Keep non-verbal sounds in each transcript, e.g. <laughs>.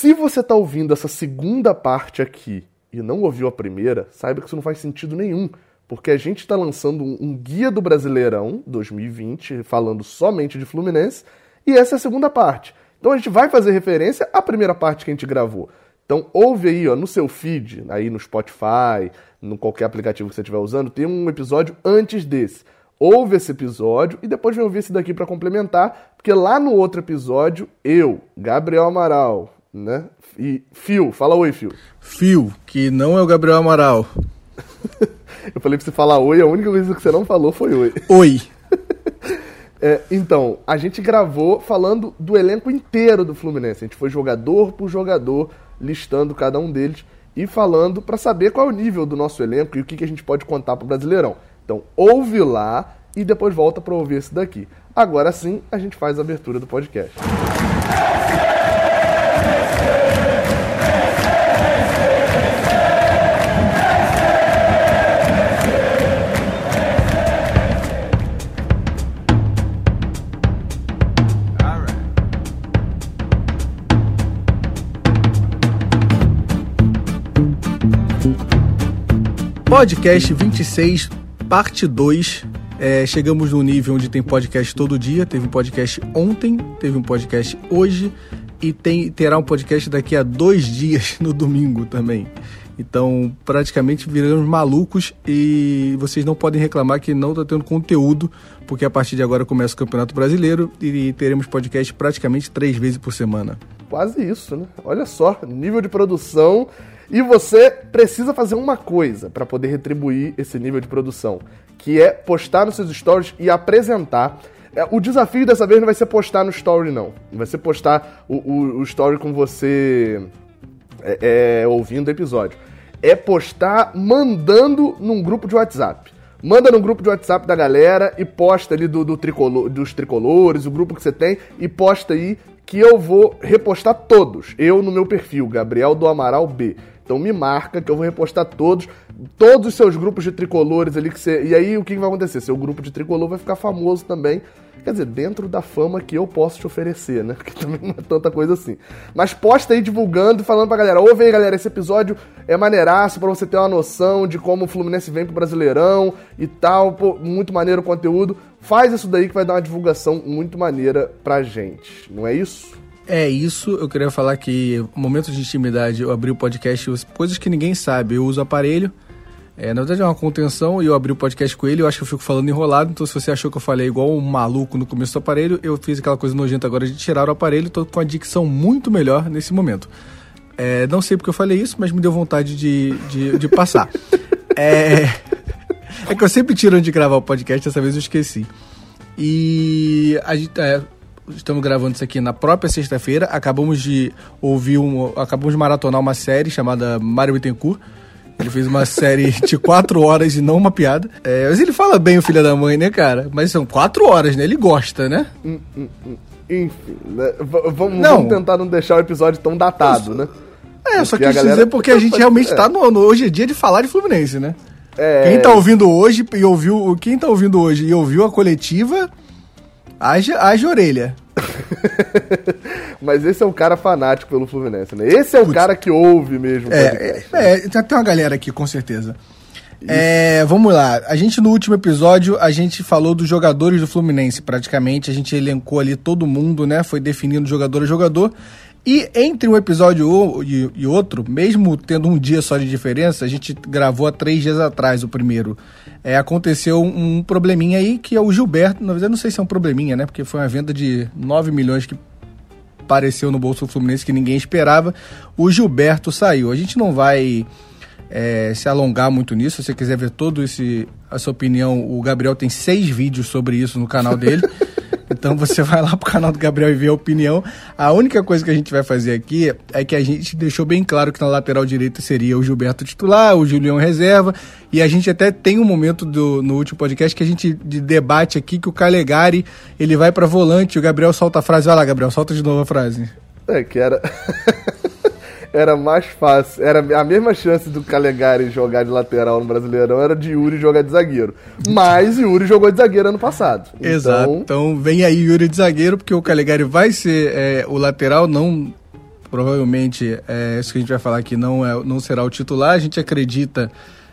Se você tá ouvindo essa segunda parte aqui e não ouviu a primeira, saiba que isso não faz sentido nenhum. Porque a gente está lançando um, um guia do Brasileirão 2020, falando somente de Fluminense, e essa é a segunda parte. Então a gente vai fazer referência à primeira parte que a gente gravou. Então ouve aí, ó, no seu feed, aí no Spotify, no qualquer aplicativo que você estiver usando, tem um episódio antes desse. Ouve esse episódio e depois vem ouvir esse daqui para complementar, porque lá no outro episódio, eu, Gabriel Amaral, né? E Fio, fala oi, Fio. Fio, que não é o Gabriel Amaral. <laughs> eu falei pra você falar oi, a única coisa que você não falou foi oi. Oi. <laughs> É, então, a gente gravou falando do elenco inteiro do Fluminense. A gente foi jogador por jogador, listando cada um deles e falando para saber qual é o nível do nosso elenco e o que, que a gente pode contar pro Brasileirão. Então, ouve lá e depois volta para ouvir esse daqui. Agora sim, a gente faz a abertura do podcast. Podcast 26, parte 2. É, chegamos no nível onde tem podcast todo dia. Teve um podcast ontem, teve um podcast hoje e tem, terá um podcast daqui a dois dias <laughs> no domingo também. Então, praticamente viramos malucos e vocês não podem reclamar que não está tendo conteúdo, porque a partir de agora começa o Campeonato Brasileiro e teremos podcast praticamente três vezes por semana. Quase isso, né? Olha só, nível de produção e você precisa fazer uma coisa para poder retribuir esse nível de produção, que é postar nos seus stories e apresentar. É, o desafio dessa vez não vai ser postar no story, não. Vai ser postar o, o, o story com você é, é, ouvindo o episódio. É postar mandando num grupo de WhatsApp. Manda no grupo de WhatsApp da galera e posta ali do, do dos tricolores, o grupo que você tem, e posta aí que eu vou repostar todos. Eu no meu perfil, Gabriel do Amaral B. Então me marca que eu vou repostar todos, todos os seus grupos de tricolores ali que você. E aí o que vai acontecer? Seu grupo de tricolor vai ficar famoso também. Quer dizer, dentro da fama que eu posso te oferecer, né? <laughs> Porque também não é tanta coisa assim. Mas posta aí divulgando falando pra galera: ouve aí, galera, esse episódio é maneiraço pra você ter uma noção de como o Fluminense vem pro Brasileirão e tal. Pô, muito maneiro o conteúdo. Faz isso daí que vai dar uma divulgação muito maneira pra gente. Não é isso? É isso, eu queria falar que momentos de intimidade, eu abri o podcast, coisas que ninguém sabe, eu uso aparelho, é, na verdade é uma contenção e eu abri o podcast com ele, eu acho que eu fico falando enrolado, então se você achou que eu falei igual um maluco no começo do aparelho, eu fiz aquela coisa nojenta agora de tirar o aparelho, tô com a dicção muito melhor nesse momento. É, não sei porque eu falei isso, mas me deu vontade de, de, de passar. é, é que eu sempre tiro de gravar o podcast, dessa vez eu esqueci. E a gente, é, estamos gravando isso aqui na própria sexta-feira. Acabamos de ouvir um. Acabamos de maratonar uma série chamada Mário Bittencourt. Ele fez uma série <laughs> de quatro horas e não uma piada. É, mas ele fala bem o filho da mãe, né, cara? Mas são quatro horas, né? Ele gosta, né? Hum, hum, hum. Enfim, né? vamos, não. vamos tentar não deixar o episódio tão datado, né? É, porque só quis galera... dizer porque a gente <laughs> realmente é. tá no, no, Hoje é dia de falar de Fluminense, né? É. Quem tá ouvindo hoje e ouviu. Quem tá ouvindo hoje e ouviu a coletiva Haja, haja orelha. <laughs> Mas esse é o cara fanático pelo Fluminense, né? Esse é o Putz. cara que ouve mesmo. É, é, é, já tem uma galera aqui, com certeza. É, vamos lá. A gente no último episódio a gente falou dos jogadores do Fluminense, praticamente. A gente elencou ali todo mundo, né? Foi definindo jogador a jogador. E entre um episódio e outro, mesmo tendo um dia só de diferença, a gente gravou há três dias atrás o primeiro. É, aconteceu um probleminha aí que é o Gilberto. Na verdade, não sei se é um probleminha, né? Porque foi uma venda de 9 milhões que apareceu no bolso Fluminense que ninguém esperava. O Gilberto saiu. A gente não vai é, se alongar muito nisso. Se você quiser ver todo esse essa opinião, o Gabriel tem seis vídeos sobre isso no canal dele. <laughs> Então você vai lá pro canal do Gabriel e vê a opinião. A única coisa que a gente vai fazer aqui é que a gente deixou bem claro que na lateral direita seria o Gilberto titular, o Julião reserva. E a gente até tem um momento do, no último podcast que a gente de debate aqui que o Calegari ele vai para volante. O Gabriel solta a frase. Vai lá, Gabriel, solta de novo a frase. É, que era. <laughs> era mais fácil. Era a mesma chance do Calegari jogar de lateral no Brasileirão era de Yuri jogar de zagueiro. Mas Yuri jogou de zagueiro ano passado. Exato. Então, então vem aí Yuri de zagueiro, porque o Calegari vai ser é, o lateral, não provavelmente é, isso que a gente vai falar aqui não, é, não será o titular. A gente acredita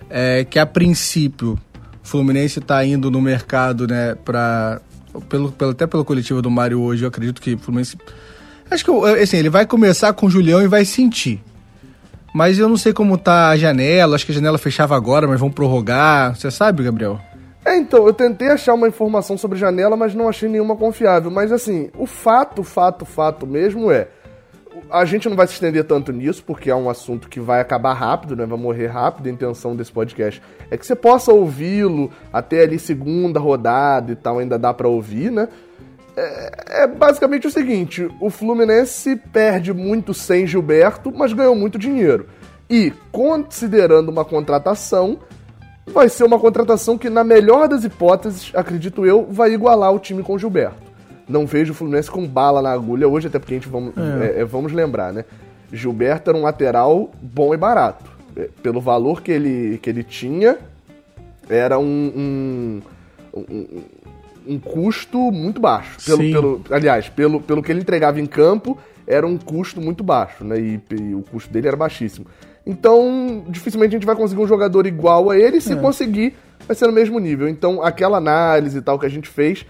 é, que a princípio o Fluminense está indo no mercado, né, para pelo, pelo, até pelo coletivo do Mário hoje, eu acredito que o Fluminense. Acho que assim, ele vai começar com o Julião e vai sentir. Mas eu não sei como tá a janela, acho que a janela fechava agora, mas vão prorrogar. Você sabe, Gabriel? É, então, eu tentei achar uma informação sobre janela, mas não achei nenhuma confiável. Mas assim, o fato, fato, fato mesmo é. A gente não vai se estender tanto nisso, porque é um assunto que vai acabar rápido, né? Vai morrer rápido. A intenção desse podcast é que você possa ouvi-lo até ali segunda rodada e tal, ainda dá para ouvir, né? É, é, basicamente o seguinte: o Fluminense perde muito sem Gilberto, mas ganhou muito dinheiro. E, considerando uma contratação, vai ser uma contratação que, na melhor das hipóteses, acredito eu, vai igualar o time com Gilberto. Não vejo o Fluminense com bala na agulha hoje, até porque a gente vamos, é. É, é vamos lembrar, né? Gilberto era um lateral bom e barato. É, pelo valor que ele, que ele tinha, era um, um, um um custo muito baixo. Pelo, pelo, aliás, pelo, pelo que ele entregava em campo, era um custo muito baixo, né? E, e, o custo dele era baixíssimo. Então, dificilmente a gente vai conseguir um jogador igual a ele. Se é. conseguir, vai ser no mesmo nível. Então, aquela análise e tal que a gente fez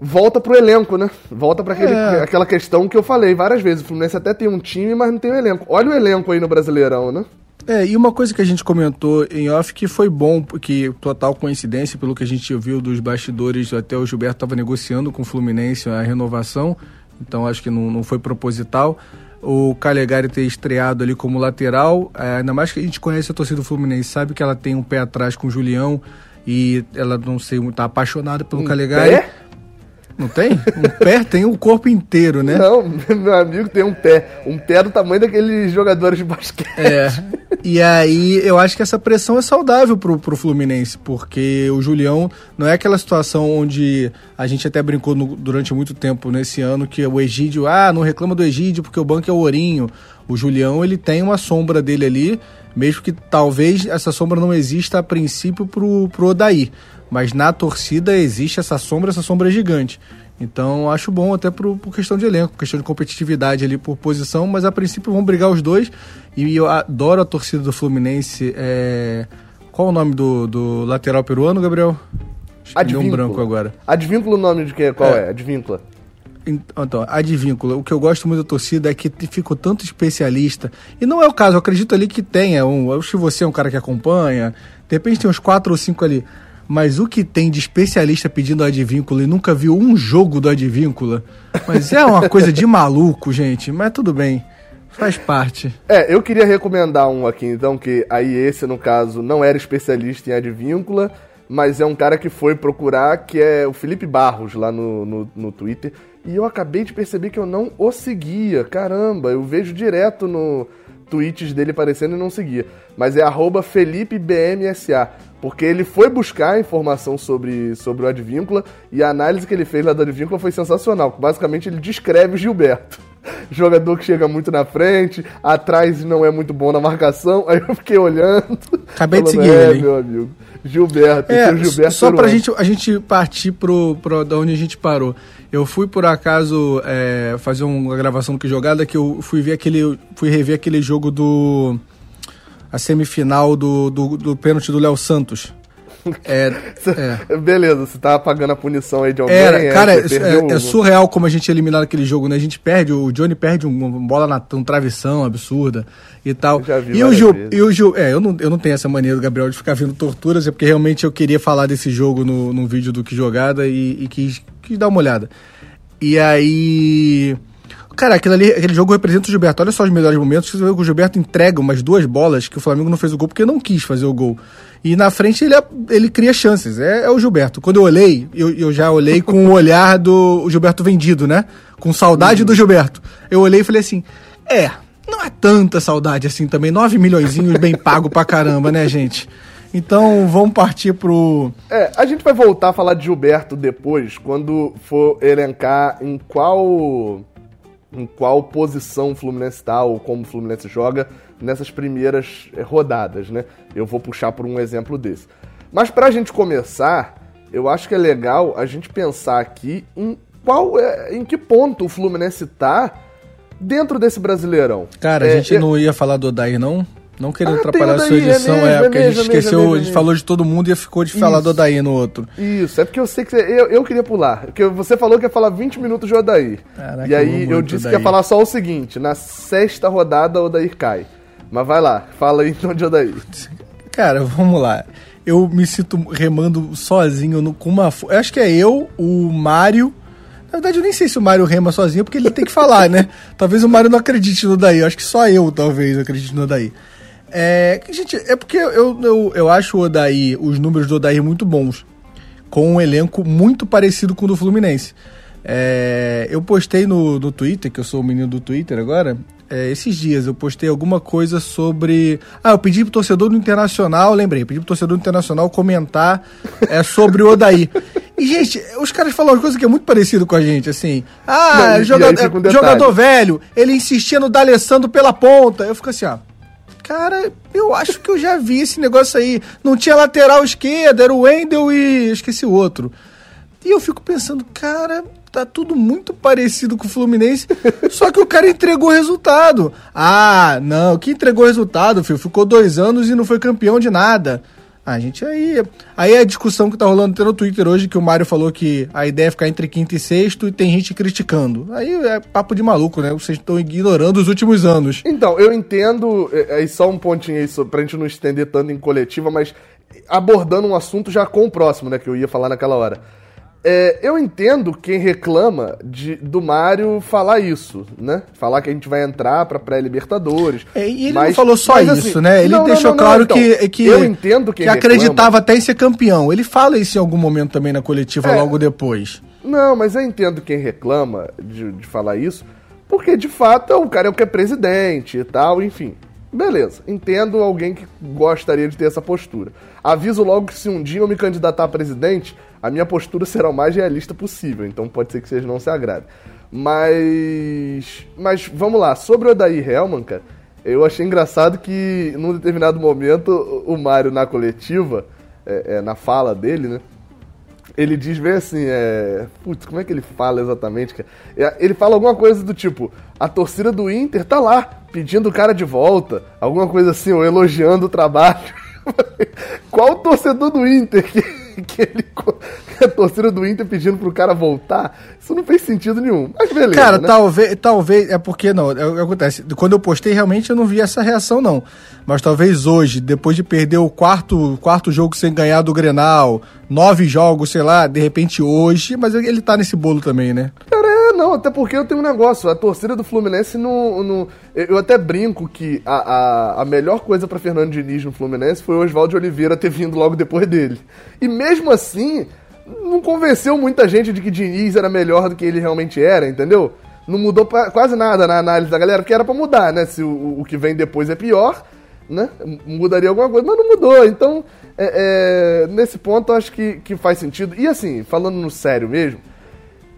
volta pro elenco, né? Volta para é. aquela questão que eu falei várias vezes. O Fluminense até tem um time, mas não tem um elenco. Olha o elenco aí no Brasileirão, né? É, e uma coisa que a gente comentou em off que foi bom, porque total coincidência, pelo que a gente viu dos bastidores, até o Gilberto estava negociando com o Fluminense a renovação, então acho que não, não foi proposital. O Calegari ter estreado ali como lateral, é, ainda mais que a gente conhece a torcida do Fluminense, sabe que ela tem um pé atrás com o Julião e ela não sei, tá apaixonada pelo um Calegari. Pé? Não tem? Um pé tem o um corpo inteiro, né? Não, <laughs> meu amigo tem um pé. Um pé do tamanho daqueles jogadores de basquete. É. E aí eu acho que essa pressão é saudável pro, pro Fluminense, porque o Julião não é aquela situação onde a gente até brincou no, durante muito tempo nesse ano que o Egídio, ah, não reclama do Egídio porque o banco é o Ourinho. O Julião, ele tem uma sombra dele ali, mesmo que talvez essa sombra não exista a princípio pro, pro Odaí. Mas na torcida existe essa sombra, essa sombra é gigante. Então acho bom até por, por, questão de elenco, questão de competitividade ali por posição, mas a princípio vão brigar os dois. E eu adoro a torcida do Fluminense. É... Qual o nome do, do lateral peruano, Gabriel? Advíncula. um branco agora. Advíncula o nome de que? Qual é? é? Advíncula. Então, advíncula. O que eu gosto muito da torcida é que ficou tanto especialista. E não é o caso, eu acredito ali que tenha um. Eu acho que você é um cara que acompanha. De repente tem uns quatro ou cinco ali. Mas o que tem de especialista pedindo Advíncula e nunca viu um jogo do Advíncula? Mas é uma coisa de maluco, gente. Mas tudo bem. Faz parte. É, eu queria recomendar um aqui, então, que aí esse, no caso, não era especialista em Advíncula, mas é um cara que foi procurar, que é o Felipe Barros, lá no, no, no Twitter. E eu acabei de perceber que eu não o seguia. Caramba, eu vejo direto no tweets dele aparecendo e não seguia. Mas é arroba FelipeBMSA. Porque ele foi buscar informação sobre, sobre o Advíncula e a análise que ele fez lá do Advíncula foi sensacional. Basicamente, ele descreve o Gilberto. <laughs> Jogador que chega muito na frente, atrás não é muito bom na marcação. <laughs> Aí eu fiquei olhando. Acabei falando, de seguir é, ele. meu amigo. Gilberto, é, Gilberto só pra gente, a gente partir pro, pro, da onde a gente parou. Eu fui por acaso é, fazer uma gravação do que jogada que eu fui ver aquele. fui rever aquele jogo do a semifinal do, do, do pênalti do Léo Santos. É, é. <laughs> Beleza, você tá pagando a punição aí de alguém. Era, é, cara, é, é, surreal como a gente é eliminado aquele jogo, né? A gente perde, o Johnny perde uma bola na um travessão absurda e tal. e o Gil, e o Gil, é, eu não, eu não tenho essa mania do Gabriel de ficar vendo torturas, é porque realmente eu queria falar desse jogo no, no vídeo do Que Jogada e, e quis, quis dar uma olhada. E aí. Cara, aquele, ali, aquele jogo representa o Gilberto. Olha só os melhores momentos. O Gilberto entrega umas duas bolas que o Flamengo não fez o gol porque não quis fazer o gol. E na frente ele, ele cria chances. É, é o Gilberto. Quando eu olhei, eu, eu já olhei com o olhar do Gilberto vendido, né? Com saudade do Gilberto. Eu olhei e falei assim: é, não é tanta saudade assim também. 9 milhões bem pago pra caramba, né, gente? Então vamos partir pro. É, a gente vai voltar a falar de Gilberto depois, quando for elencar em qual em qual posição o Fluminense está ou como o Fluminense joga nessas primeiras eh, rodadas, né? Eu vou puxar por um exemplo desse. Mas para a gente começar, eu acho que é legal a gente pensar aqui em qual é, em que ponto o Fluminense está dentro desse Brasileirão. Cara, é, a gente eu- não ia falar do Odair, não? Não querendo Ah, atrapalhar a sua Odair, é edição, mesmo, é, é porque a gente mesmo, é esqueceu, mesmo, é a gente mesmo. falou de todo mundo e ficou de falar Isso. do Odair no outro. Isso, é porque eu sei que você, eu, eu queria pular. Porque você falou que ia falar 20 minutos de Odair. Caraca, e eu aí eu muito disse que ia falar só o seguinte: na sexta rodada, Odair cai. Mas vai lá, fala aí então de Odair. Cara, vamos lá. Eu me sinto remando sozinho no- com uma. Eu acho que é eu, o Mário. Na verdade, eu nem sei se o Mário rema sozinho, porque ele tem que falar, né? <laughs> Talvez o Mário não acredite no Daí. Eu acho que só eu, talvez, acredite no Daí. É, gente, é porque eu, eu, eu acho o Odaí, os números do Odaí muito bons. Com um elenco muito parecido com o do Fluminense. É, eu postei no, no Twitter, que eu sou o menino do Twitter agora, é, esses dias eu postei alguma coisa sobre. Ah, eu pedi pro torcedor do Internacional, lembrei, pedi pro torcedor do Internacional comentar é, sobre o Odaí. E, gente, os caras falam uma coisa que é muito parecido com a gente, assim. Ah, Não, joga- aí fica um detalhe. jogador velho, ele insistia no D'Alessandro pela ponta. Eu fico assim, ó. Cara, eu acho que eu já vi esse negócio aí. Não tinha lateral esquerda, era o Wendel e. eu esqueci o outro. E eu fico pensando, cara, tá tudo muito parecido com o Fluminense, <laughs> só que o cara entregou o resultado. Ah, não, que entregou o resultado, filho? Ficou dois anos e não foi campeão de nada. Ah, gente, aí. Aí é a discussão que tá rolando até no Twitter hoje, que o Mário falou que a ideia é ficar entre quinto e sexto e tem gente criticando. Aí é papo de maluco, né? Vocês estão ignorando os últimos anos. Então, eu entendo, é, aí só um pontinho aí pra gente não estender tanto em coletiva, mas abordando um assunto já com o próximo, né, que eu ia falar naquela hora. É, eu entendo quem reclama de, do Mário falar isso, né? Falar que a gente vai entrar pra pré-libertadores. É, e ele Mas- não falou só mas, isso, assim, né? Ele não, não, deixou não, não, claro então, que, que, eu entendo quem que acreditava reclama. até em ser campeão. Ele fala isso em algum momento também na coletiva, É. logo depois. Não, mas eu entendo quem reclama de, de falar isso, porque de fato o cara é o que é presidente e tal, enfim. Beleza, entendo alguém que gostaria de ter essa postura. Aviso logo que se um dia eu me candidatar a presidente, a minha postura será o mais realista possível, então pode ser que vocês não se agradem. Mas. Mas vamos lá, sobre o Odair Helman, cara, eu achei engraçado que num determinado momento o o Mário na coletiva, é, é, na fala dele, né? Ele diz bem assim, é. Putz, como é que ele fala exatamente, cara? É, Ele fala alguma coisa do tipo: a torcida do Inter tá lá, pedindo o cara de volta. Alguma coisa assim, ou elogiando o trabalho. <laughs> Qual o torcedor do Inter que, <laughs> que ele. <laughs> a torcida do Inter pedindo pro cara voltar? Isso não fez sentido nenhum. Mas beleza. Cara, né? talvez, talvez, é porque não, é acontece. Quando eu postei, realmente eu não vi essa reação, não. Mas talvez hoje, depois de perder o quarto, quarto jogo sem ganhar do Grenal, nove jogos, sei lá, de repente hoje, mas ele tá nesse bolo também, né? Cara, é, não, até porque eu tenho um negócio. A torcida do Fluminense não. eu até brinco que a, a, a melhor coisa pra Fernando Diniz no Fluminense foi o Oswaldo Oliveira ter vindo logo depois dele. E mesmo assim, não convenceu muita gente de que Diniz era melhor do que ele realmente era, entendeu? Não mudou pra- quase nada na análise da galera, porque era pra mudar, né? Se o, o que vem depois é pior, né? Mudaria alguma coisa, mas não mudou. Então, é, é, nesse ponto, eu acho que, que faz sentido. E assim, falando no sério mesmo,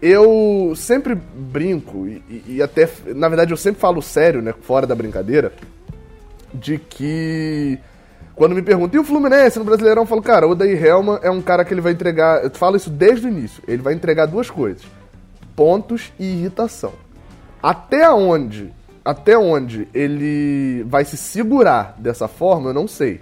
eu sempre brinco, e, e- até, na verdade, eu sempre falo sério, né, fora da brincadeira, de que quando me perguntam, e o Fluminense no Brasileirão, eu falo, cara, o Odair Helman é um cara que ele vai entregar, eu falo isso desde o início, ele vai entregar duas coisas, pontos e irritação. Até onde, até onde ele vai se segurar dessa forma, eu não sei.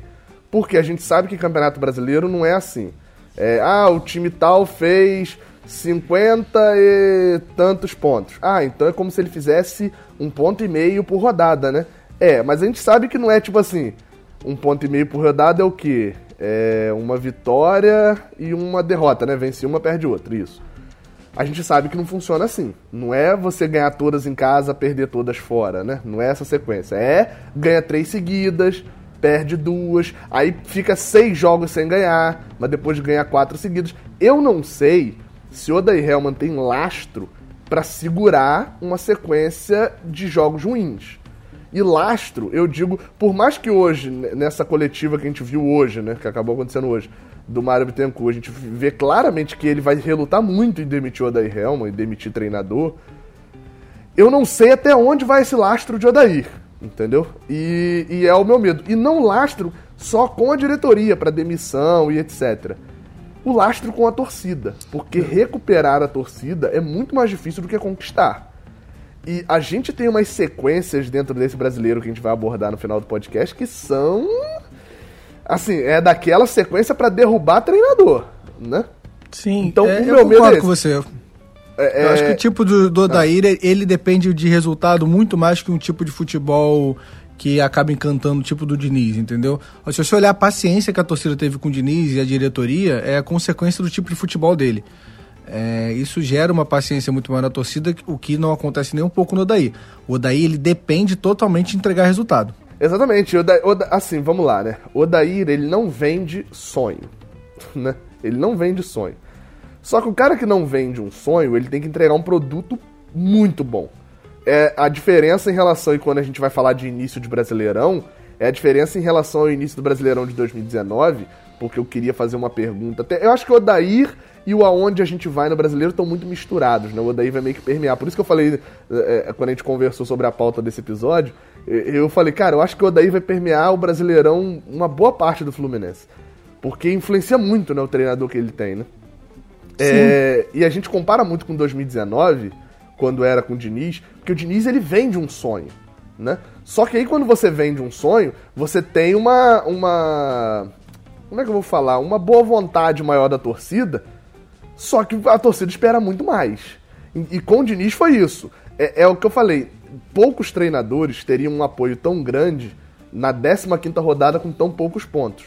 Porque a gente sabe que Campeonato Brasileiro não é assim. É, ah, o time tal fez 50 e tantos pontos. Ah, então é como se ele fizesse um ponto e meio por rodada, né? É, mas a gente sabe que não é tipo assim, um ponto e meio por rodada é o quê? É uma vitória e uma derrota, né? Vence uma, perde outra, isso. A gente sabe que não funciona assim. Não é você ganhar todas em casa, perder todas fora, né? Não é essa sequência. É ganha três seguidas, perde duas, aí fica seis jogos sem ganhar, mas depois ganha quatro seguidas. Eu não sei se o Odair Helman tem lastro para segurar uma sequência de jogos ruins. E lastro, eu digo, por mais que hoje, nessa coletiva que a gente viu hoje, né, que acabou acontecendo hoje, do Mário Bittencourt, a gente vê claramente que ele vai relutar muito em demitir Odair Helman e demitir treinador. Eu não sei até onde vai esse lastro de Odair, entendeu? E, e é o meu medo. E não lastro só com a diretoria para demissão e etc. O lastro com a torcida, porque recuperar a torcida é muito mais difícil do que conquistar. E a gente tem umas sequências dentro desse brasileiro que a gente vai abordar no final do podcast que são. Assim, é daquela sequência para derrubar treinador, né? Sim, então é, o meu eu medo é com você. É, eu acho que o tipo do, do Odair, ah. ele depende de resultado muito mais que um tipo de futebol que acaba encantando o tipo do Diniz, entendeu? Se você olhar a paciência que a torcida teve com o Diniz e a diretoria, é a consequência do tipo de futebol dele. É, isso gera uma paciência muito maior na torcida, o que não acontece nem um pouco no Odaí. O Odaí, ele depende totalmente de entregar resultado. Exatamente. Oda, Oda, assim, vamos lá, né? O Odair, ele não vende sonho, <laughs> né? Ele não vende sonho. Só que o cara que não vende um sonho, ele tem que entregar um produto muito bom. É a diferença em relação, e quando a gente vai falar de início de Brasileirão, é a diferença em relação ao início do Brasileirão de 2019, porque eu queria fazer uma pergunta. Até, eu acho que o Odair e o aonde a gente vai no brasileiro estão muito misturados, né? O Odair vai meio que permear. Por isso que eu falei, é, quando a gente conversou sobre a pauta desse episódio, eu falei, cara, eu acho que o Odair vai permear o Brasileirão uma boa parte do Fluminense. Porque influencia muito, né, o treinador que ele tem, né? É, e a gente compara muito com 2019, quando era com o Diniz, porque o Diniz ele vende um sonho, né? Só que aí quando você vende um sonho, você tem uma uma como é que eu vou falar, uma boa vontade maior da torcida, só que a torcida espera muito mais. E, e com o Diniz foi isso. É, é, o que eu falei, poucos treinadores teriam um apoio tão grande na 15ª rodada com tão poucos pontos.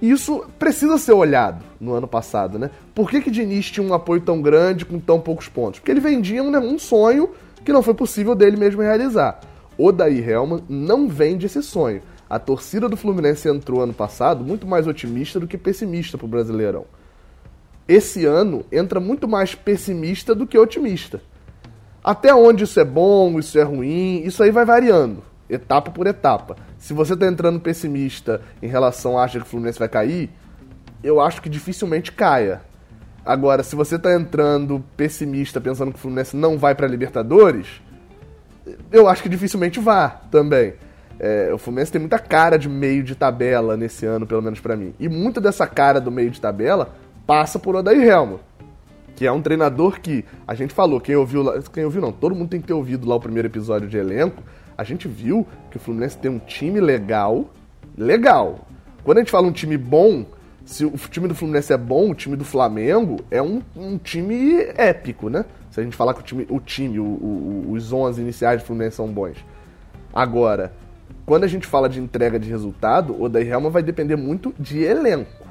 Isso precisa ser olhado no ano passado, né? Por que que Diniz tinha um apoio tão grande com tão poucos pontos? Porque ele vendia um, né, um sonho que não foi possível dele mesmo realizar. O Daí Helman não vende esse sonho. A torcida do Fluminense entrou ano passado muito mais otimista do que pessimista para o Brasileirão. Esse ano entra muito mais pessimista do que otimista. Até onde isso é bom, isso é ruim, isso aí vai variando etapa por etapa. Se você está entrando pessimista em relação a acha que o Fluminense vai cair, eu acho que dificilmente caia. Agora, se você está entrando pessimista pensando que o Fluminense não vai para Libertadores, eu acho que dificilmente vá também. É, o Fluminense tem muita cara de meio de tabela nesse ano, pelo menos para mim. E muita dessa cara do meio de tabela passa por Odair Helma, que é um treinador que a gente falou, quem ouviu lá, quem ouviu não, todo mundo tem que ter ouvido lá o primeiro episódio de elenco, a gente viu que o Fluminense tem um time legal, legal. Quando a gente fala um time bom, se o time do Fluminense é bom, o time do Flamengo é um, um time épico, né? Se a gente falar que o time, o time o, o, os 11 iniciais do Fluminense são bons. Agora, quando a gente fala de entrega de resultado, o Daí Helma vai depender muito de elenco.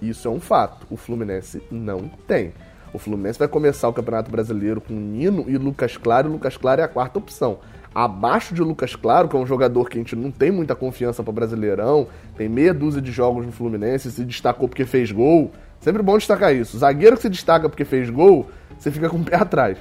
Isso é um fato. O Fluminense não tem. O Fluminense vai começar o Campeonato Brasileiro com Nino e Lucas Claro, e Lucas Claro é a quarta opção abaixo de Lucas Claro, que é um jogador que a gente não tem muita confiança para Brasileirão, tem meia dúzia de jogos no Fluminense, se destacou porque fez gol. Sempre bom destacar isso. Zagueiro que se destaca porque fez gol, você fica com o pé atrás.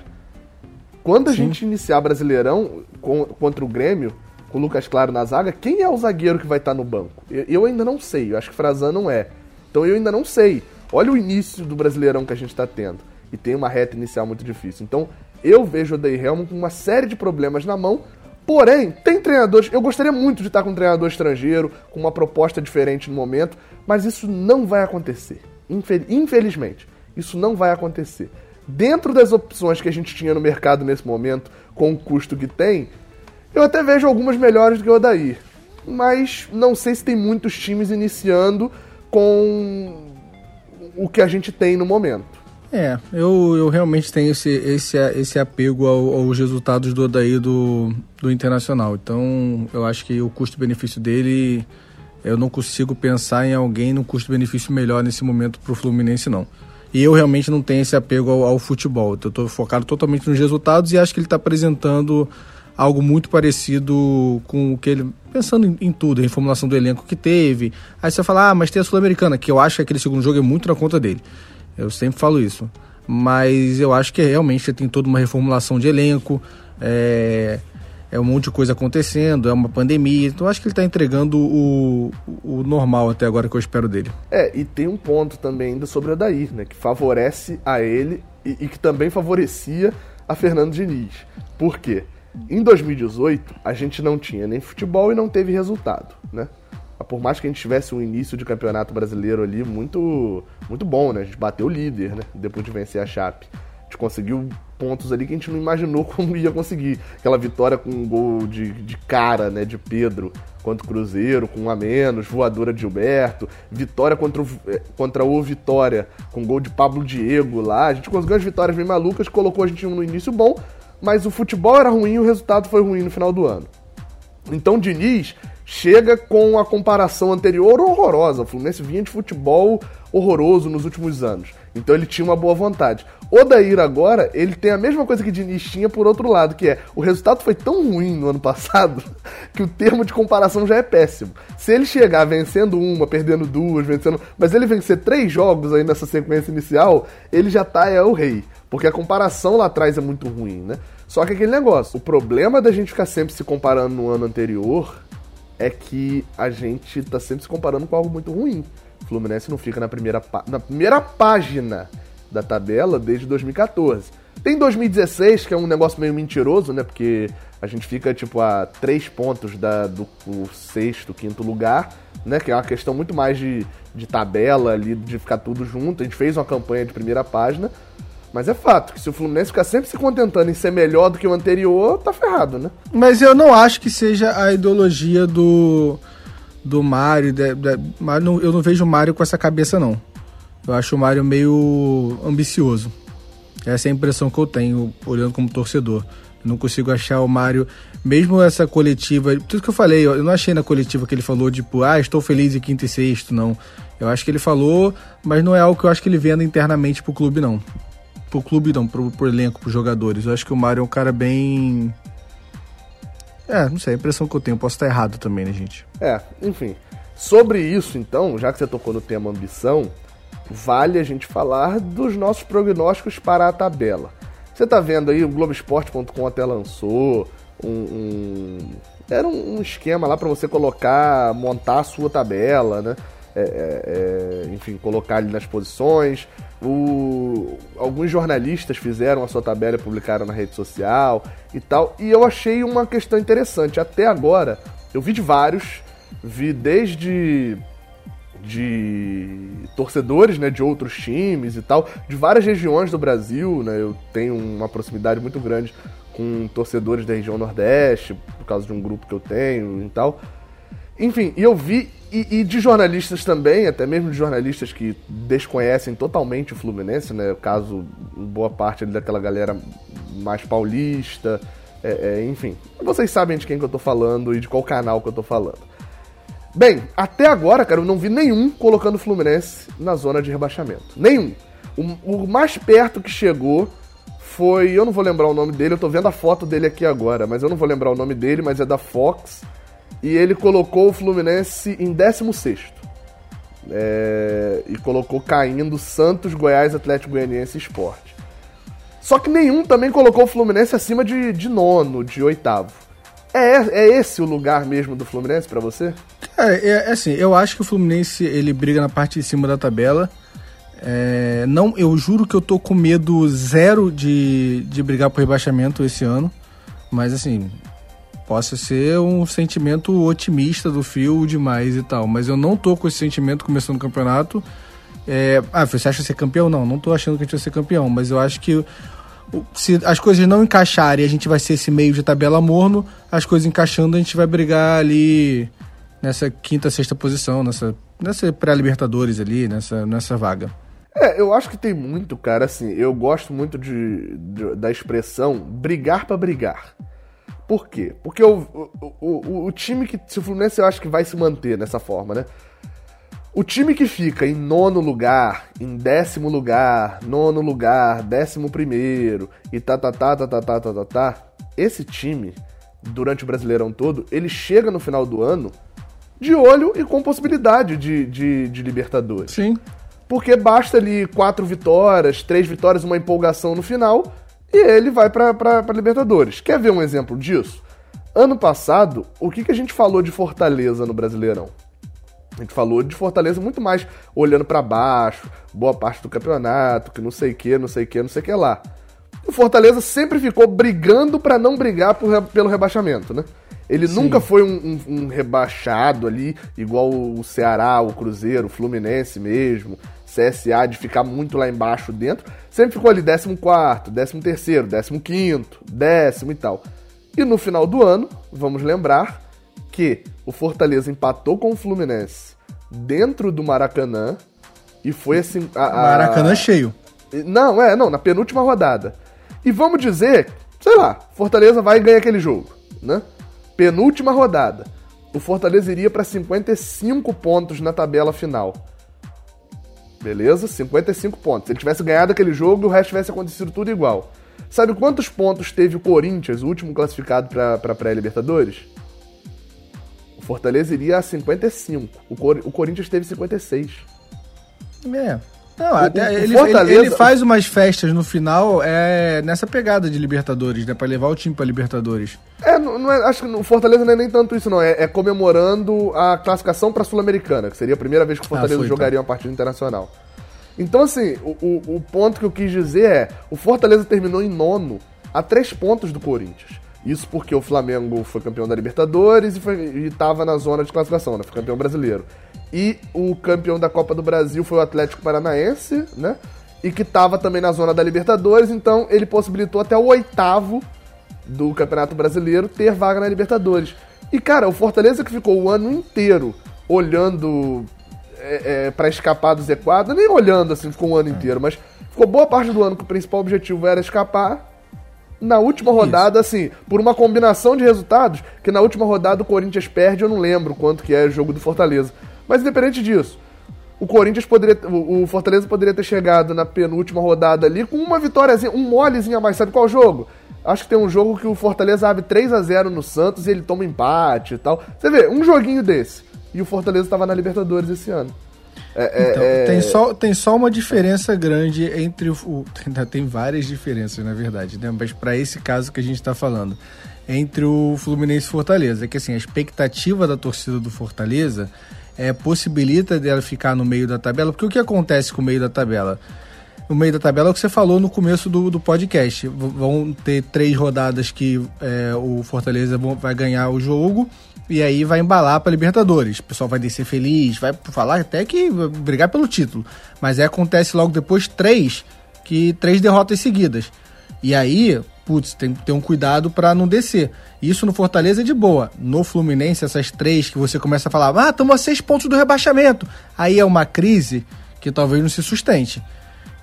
Quando a Sim. gente iniciar Brasileirão com, contra o Grêmio, com o Lucas Claro na zaga, quem é o zagueiro que vai estar tá no banco? Eu, eu ainda não sei, eu acho que Frazan não é. Então eu ainda não sei. Olha o início do Brasileirão que a gente está tendo. E tem uma reta inicial muito difícil. Então, eu vejo o Day com uma série de problemas na mão, porém, tem treinadores. Eu gostaria muito de estar com um treinador estrangeiro, com uma proposta diferente no momento, mas isso não vai acontecer. Infelizmente, isso não vai acontecer. Dentro das opções que a gente tinha no mercado nesse momento, com o custo que tem, eu até vejo algumas melhores do que o Odair. Mas não sei se tem muitos times iniciando com o que a gente tem no momento. É, eu, eu realmente tenho esse, esse, esse apego ao, aos resultados do Odaí do, do Internacional. Então, eu acho que o custo-benefício dele, eu não consigo pensar em alguém no custo-benefício melhor nesse momento para o Fluminense, não. E eu realmente não tenho esse apego ao, ao futebol. Eu estou focado totalmente nos resultados e acho que ele está apresentando algo muito parecido com o que ele. Pensando em, em, tudo, reformulação do elenco que teve. Aí você vai falar, ah, mas tem a Sul-Americana, que eu acho que aquele segundo jogo é muito na conta dele. Eu sempre falo isso. Mas eu acho que realmente tem toda uma reformulação de elenco, é, é um monte de coisa acontecendo, é uma pandemia. Então acho que ele está entregando o, o normal até agora que eu espero dele. É, e tem um ponto também ainda sobre o Adair, né? Que favorece a ele e, e que também favorecia a Fernando Diniz. Por quê? Em 2018, a gente não tinha nem futebol e não teve resultado, né? Por mais que a gente tivesse um início de campeonato brasileiro ali muito, muito bom, né? A gente bateu o líder, né? Depois de vencer a Chape. gente conseguiu pontos ali que a gente não imaginou <laughs> como ia conseguir. Aquela vitória com um gol de, de cara, né, de Pedro contra o Cruzeiro, com um a menos, voadora de Gilberto, vitória contra o, eh, contra o Vitória, com gol de Pablo Diego lá. A gente conseguiu as vitórias bem malucas, colocou a gente no início bom, mas o futebol era ruim e o resultado foi ruim no final do ano. Então Diniz chega com a comparação anterior horrorosa. O Fluminense vinha de futebol horroroso nos últimos anos. Então ele tinha uma boa vontade. O Daír agora, ele tem a mesma coisa que Diniz tinha por outro lado, que é o resultado foi tão ruim no ano passado <laughs> que o termo de comparação já é péssimo. Se ele chegar vencendo uma, perdendo duas, vencendo. Mas ele vencer três jogos aí nessa sequência inicial, ele já tá é o rei. Porque a comparação lá atrás é muito ruim, né? Só que aquele negócio, o problema da gente ficar sempre se comparando no ano anterior é que a gente tá sempre se comparando com algo muito ruim. O Fluminense não fica na primeira, na primeira página da tabela desde 2014. Tem 2016, que é um negócio meio mentiroso, né? Porque a gente fica, tipo, a três pontos da, do, do sexto, quinto lugar, né? Que é uma questão muito mais de, de tabela ali, de ficar tudo junto. A gente fez uma campanha de primeira página. Mas é fato que se o Fluminense ficar sempre se contentando em ser melhor do que o anterior, tá ferrado, né? Mas eu não acho que seja a ideologia do do Mário, de, de, eu não vejo o Mário com essa cabeça não. Eu acho o Mário meio ambicioso. Essa é a impressão que eu tenho olhando como torcedor. Eu não consigo achar o Mário, mesmo essa coletiva, tudo que eu falei, eu não achei na coletiva que ele falou, tipo, ah, estou feliz em quinto e sexto, não. Eu acho que ele falou, mas não é algo que eu acho que ele venda internamente pro clube, não pro clube não, pro, pro elenco, pros jogadores. Eu acho que o Mário é um cara bem. É, não sei, a impressão que eu tenho. Posso estar errado também, né, gente? É, enfim. Sobre isso, então, já que você tocou no tema ambição, vale a gente falar dos nossos prognósticos para a tabela. Você tá vendo aí, o Globoesporte.com até lançou um, um, era um esquema lá para você colocar, montar a sua tabela, né? É, é, é, enfim, colocar ali nas posições. O, alguns jornalistas fizeram a sua tabela e publicaram na rede social e tal. E eu achei uma questão interessante. Até agora, eu vi de vários, vi desde de torcedores né, de outros times e tal, de várias regiões do Brasil. Né, eu tenho uma proximidade muito grande com torcedores da região Nordeste, por causa de um grupo que eu tenho e tal. Enfim, eu vi, e, e, de jornalistas também, até mesmo de jornalistas que desconhecem totalmente o Fluminense, né? O caso, boa parte daquela galera mais paulista, é, é, enfim. Vocês sabem de quem que eu tô falando e de qual canal que eu tô falando. Bem, até agora, cara, eu não vi nenhum colocando o Fluminense na zona de rebaixamento. Nenhum. O, o mais perto que chegou foi. Eu não vou lembrar o nome dele, eu tô vendo a foto dele aqui agora, mas eu não vou lembrar o nome dele, mas é da Fox e ele colocou o Fluminense em 16. É, e colocou caindo Santos, Goiás, Atlético Goianiense e Esporte. Só que nenhum também colocou o Fluminense acima de, de nono, de oitavo. É, é esse o lugar mesmo do Fluminense para você? É, é, é, assim, eu acho que o Fluminense ele briga na parte de cima da tabela. É, não, eu juro que eu tô com medo zero de, de brigar por rebaixamento esse ano. Mas assim, possa ser um sentimento otimista do fio demais e tal, mas eu não tô com esse sentimento começando o campeonato. É, ah, você acha ser campeão? Não, não tô achando que a gente vai ser campeão, mas eu acho que se as coisas não encaixarem, a gente vai ser esse meio de tabela morno, as coisas encaixando, a gente vai brigar ali nessa quinta, sexta posição, nessa, nessa pré-libertadores ali, nessa, nessa vaga. É, eu acho que tem muito, cara, assim, eu gosto muito de, de da expressão brigar para brigar. Por quê? Porque o, o, o, o time que. Se o Fluminense eu acho que vai se manter nessa forma, né? O time que fica em nono lugar, em décimo lugar, nono lugar, décimo primeiro e tá, tá, tá, tá, tá, tá, tá, tá, tá, esse time, durante o Brasileirão todo, ele chega no final do ano de olho e com possibilidade de, de, de Libertadores. Sim. Porque basta ali quatro vitórias, três vitórias, uma empolgação no final e ele vai para Libertadores. Quer ver um exemplo disso? Ano passado, o que, que a gente falou de Fortaleza no Brasileirão? A gente falou de Fortaleza muito mais olhando para baixo, boa parte do campeonato, que não sei o que, não sei o que, não sei o que lá. O Fortaleza sempre ficou brigando para não brigar por, pelo rebaixamento, né? Ele Sim. nunca foi um, um, um, rebaixado ali, igual o Ceará, o Cruzeiro, o Fluminense mesmo. CSA de ficar muito lá embaixo dentro, sempre ficou ali 14, 13, 15, décimo e tal. E no final do ano, vamos lembrar que o Fortaleza empatou com o Fluminense dentro do Maracanã e foi assim. A, a... Maracanã cheio. Não, é, não, na penúltima rodada. E vamos dizer, sei lá, Fortaleza vai ganhar aquele jogo, né? Penúltima rodada. O Fortaleza iria para 55 pontos na tabela final. Beleza? 55 pontos. Se ele tivesse ganhado aquele jogo o resto tivesse acontecido tudo igual. Sabe quantos pontos teve o Corinthians, o último classificado para pré-Libertadores? O Fortaleza iria a 55. O, Cor o Corinthians teve 56. É. Não, até ele, Fortaleza... ele, ele, faz umas festas no final é, nessa pegada de Libertadores, né? Pra levar o time pra Libertadores. É, não, não é, acho que no Fortaleza não é nem tanto isso, não. É, é comemorando a classificação pra Sul-Americana, que seria a primeira vez que o ah, Fortaleza ah, foi, jogaria tá. uma partida internacional. Então, assim, o, o, o ponto que eu quis dizer é: o Fortaleza terminou em nono, a três pontos do Corinthians. Isso porque o Flamengo foi campeão da Libertadores e, foi, e tava na zona de classificação, né? Foi campeão brasileiro. E o campeão da Copa do Brasil foi o Atlético Paranaense, né? E que estava também na zona da Libertadores, então ele possibilitou até o oitavo do Campeonato Brasileiro ter vaga na Libertadores. E cara, o Fortaleza que ficou o ano inteiro olhando é, é, para escapar do Z4, nem olhando assim, ficou um ano inteiro, mas ficou boa parte do ano que o principal objetivo era escapar. Na última rodada, Isso. assim, por uma combinação de resultados, que na última rodada o Corinthians perde, eu não lembro quanto que é o jogo do Fortaleza. Mas independente disso, o Corinthians poderia. O Fortaleza poderia ter chegado na penúltima rodada ali com uma vitóriazinha, um molezinho a mais. Sabe qual jogo? Acho que tem um jogo que o Fortaleza abre 3 a 0 no Santos e ele toma empate e tal. Você vê, um joguinho desse. E o Fortaleza estava na Libertadores esse ano. É, é, então, é... Tem, só, tem só uma diferença grande entre o. Tem, <laughs> tem várias diferenças, na verdade, né? Mas para esse caso que a gente está falando. Entre o Fluminense e Fortaleza. É que assim, a expectativa da torcida do Fortaleza é, possibilita dela ficar no meio da tabela, porque o que acontece com o meio da tabela? O meio da tabela é o que você falou no começo do, do podcast. Vão ter três rodadas que é, o Fortaleza vai ganhar o jogo e aí vai embalar para Libertadores. O pessoal vai descer feliz, vai falar até que brigar pelo título. Mas aí acontece logo depois três, que três derrotas seguidas. E aí putz, tem que ter um cuidado para não descer. Isso no Fortaleza é de boa. No Fluminense, essas três que você começa a falar, ah, estamos a seis pontos do rebaixamento. Aí é uma crise que talvez não se sustente.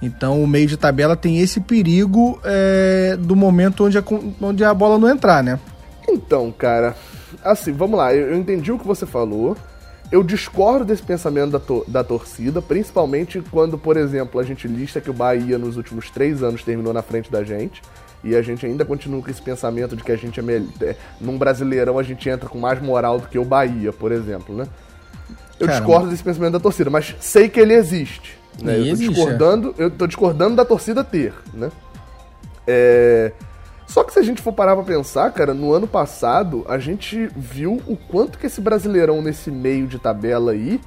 Então o meio de tabela tem esse perigo é, do momento onde a, onde a bola não entrar, né? Então, cara, assim, vamos lá, eu, eu entendi o que você falou. Eu discordo desse pensamento da, to da torcida, principalmente quando, por exemplo, a gente lista que o Bahia nos últimos três anos terminou na frente da gente e a gente ainda continua com esse pensamento de que a gente é melhor. É, num brasileirão a gente entra com mais moral do que o Bahia, por exemplo, né? Eu Caramba. discordo desse pensamento da torcida, mas sei que ele existe. Né? eu tô discordando, é. eu tô discordando da torcida ter, né? É... Só que se a gente for parar pra pensar, cara, no ano passado a gente viu o quanto que esse brasileirão nesse meio de tabela aí,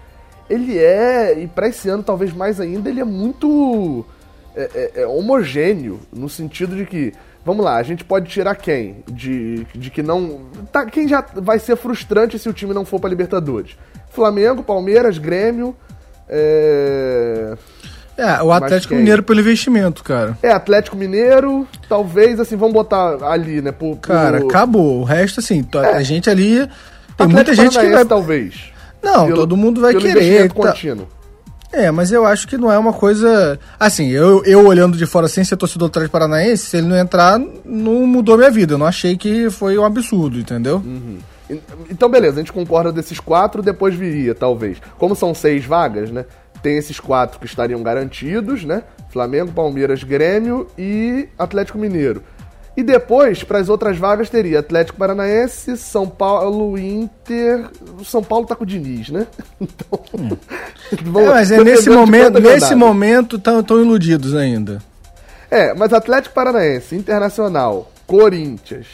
ele é, e pra esse ano talvez mais ainda, ele é muito é, é, é homogêneo, no sentido de que Vamos lá, a gente pode tirar quem? De, de que não. Tá, quem já vai ser frustrante se o time não for para Libertadores? Flamengo, Palmeiras, Grêmio. É. É, o Atlético Mineiro pelo investimento, cara. É, Atlético Mineiro, talvez, assim, vamos botar ali, né? Por, por... Cara, acabou. O resto, assim, é. a gente ali. Tem Atlético muita gente que vai. talvez. Não, pelo, todo mundo vai querer. Tá... Contínuo. É, mas eu acho que não é uma coisa. Assim, eu, eu olhando de fora sem ser torcedor do Atlético Paranaense, se ele não entrar, não mudou minha vida. Eu não achei que foi um absurdo, entendeu? Uhum. Então, beleza, a gente concorda desses quatro, depois viria, talvez. Como são seis vagas, né? Tem esses quatro que estariam garantidos, né? Flamengo, Palmeiras, Grêmio e Atlético Mineiro. E depois, para as outras vagas, teria Atlético Paranaense, São Paulo, Inter. O São Paulo tá com o Diniz, né? <laughs> Então. Hum. vamos, é, mas é nesse momento, nesse momento estão iludidos ainda. É, mas Atlético Paranaense, Internacional, Corinthians,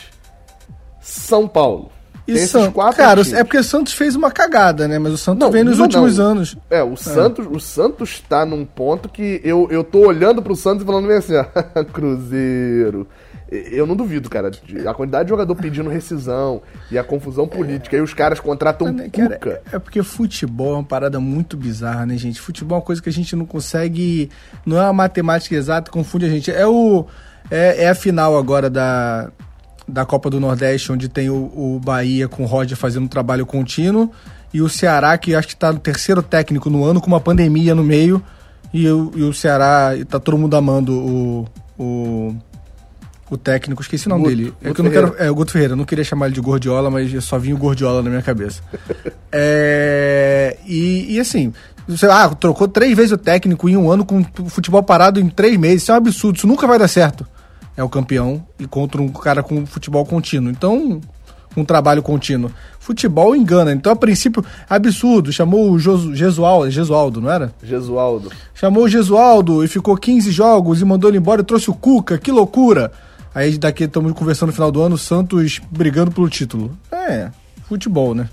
São Paulo. E Santos, cara, times. é porque o Santos fez uma cagada, né? Mas o Santos não, vem nos últimos não. anos. É, o é. Santos, o Santos tá num ponto que eu, eu tô olhando pro Santos e falando bem assim, ó, <laughs> Cruzeiro Eu não duvido, cara. A quantidade de jogador pedindo rescisão e a confusão política. E os caras contratam Mano, cara, É porque futebol é uma parada muito bizarra, né, gente? Futebol é uma coisa que a gente não consegue. Não é uma matemática exata, confunde a gente. É o. É, é a final agora da, da Copa do Nordeste, onde tem o, o Bahia com o Roger fazendo um trabalho contínuo. E o Ceará, que acho que está no terceiro técnico no ano, com uma pandemia no meio. E, o, e o Ceará, tá todo mundo amando o, o o técnico, esqueci o nome Guto, dele. É que eu não quero. É o Guto Ferreira, eu não queria chamar ele de Gordiola, mas só vinha o Gordiola na minha cabeça. <laughs> é, e, e assim, você ah, trocou três vezes o técnico em um ano com o futebol parado em três meses. Isso é um absurdo, isso nunca vai dar certo. É o campeão e contra um cara com futebol contínuo. Então, um trabalho contínuo. Futebol engana. Então, a princípio, absurdo. Chamou o Jesualdo, não era? Jesualdo. Chamou o Jesualdo e ficou 15 jogos e mandou ele embora e trouxe o Cuca. Que loucura! Aí daqui estamos conversando no final do ano, o Santos brigando pelo título. É, futebol, né?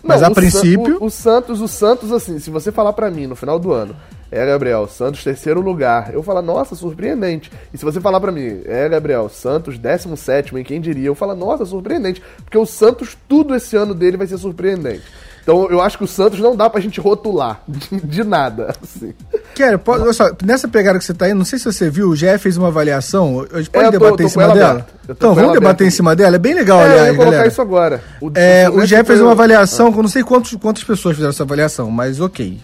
Mas Não, a princípio. O, o, Santos, o Santos, assim, se você falar para mim no final do ano, é Gabriel, Santos terceiro lugar, eu falo, nossa, surpreendente. E se você falar para mim, é Gabriel, Santos 17, em quem diria? Eu falo, nossa, surpreendente. Porque o Santos, tudo esse ano dele vai ser surpreendente. Então eu acho que o Santos não dá pra gente rotular de, <laughs> de nada. Assim. Quero, pode, só, nessa pegada que você tá aí, não sei se você viu, o Jeff fez uma avaliação. A gente pode é, debater tô, tô em cima dela? Então, vamos debater em cima dela? É bem legal, é, aliás, eu ia colocar galera. isso agora. O, é, o, o Jeff fez uma avaliação, ah. não sei quantos, quantas pessoas fizeram essa avaliação, mas ok.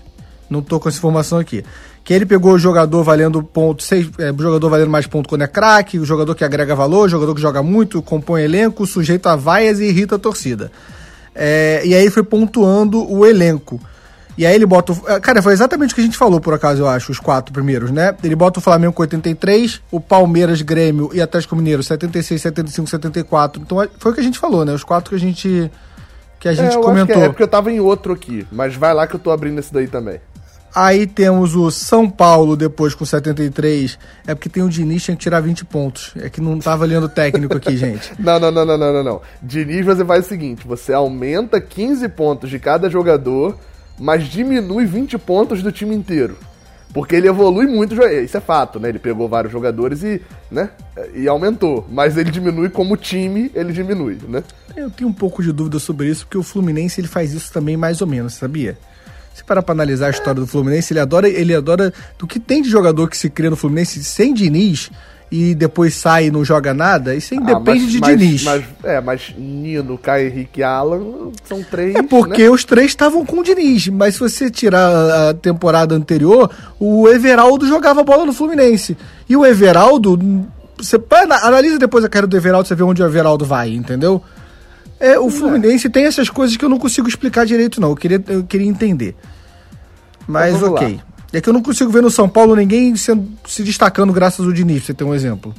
Não tô com essa informação aqui. Que ele pegou o jogador valendo ponto, seis, é, jogador valendo mais ponto quando é craque, o jogador que agrega valor, o jogador que joga muito, compõe elenco, sujeito a vaias e irrita a torcida. É, e aí foi pontuando o elenco. E aí ele bota. O, é, cara, foi exatamente o que a gente falou, por acaso, eu acho, os quatro primeiros, né? Ele bota o Flamengo com 83, o Palmeiras, Grêmio e Atlético Mineiro 76, 75, 74. Então é, foi o que a gente falou, né? Os quatro que a gente. Que a gente é, comentou. é, é porque eu tava em outro aqui, mas vai lá que eu tô abrindo esse daí também. Aí temos o São Paulo depois com 73. É porque tem o Diniz tinha que tirar 20 pontos. É que não tá valendo técnico aqui, gente. <laughs> não, não, não, não, não, não, não. Diniz você faz o seguinte: você aumenta 15 pontos de cada jogador, mas diminui 20 pontos do time inteiro. Porque ele evolui muito, isso é fato, né? Ele pegou vários jogadores e, né? E aumentou. Mas ele diminui como time, ele diminui, né? Eu tenho um pouco de dúvida sobre isso, porque o Fluminense ele faz isso também mais ou menos, sabia? Se parar pra analisar a história do Fluminense, ele adora, ele adora do que tem de jogador que se cria no Fluminense sem Diniz e depois sai e não joga nada, isso aí ah, depende mas, de mas, Diniz. Mas, é, mas Nino, Caio Henrique e Alan são três. É porque né? os três estavam com o Diniz, mas se você tirar a temporada anterior, o Everaldo jogava bola no Fluminense. E o Everaldo, você analisa depois a carreira do Everaldo, você vê onde o Everaldo vai, entendeu? É, o Fluminense é. tem essas coisas que eu não consigo explicar direito, não. Eu queria, eu queria entender. Mas então, ok. Lá. É que eu não consigo ver no São Paulo ninguém sendo, se destacando graças ao Diniz, você tem um exemplo.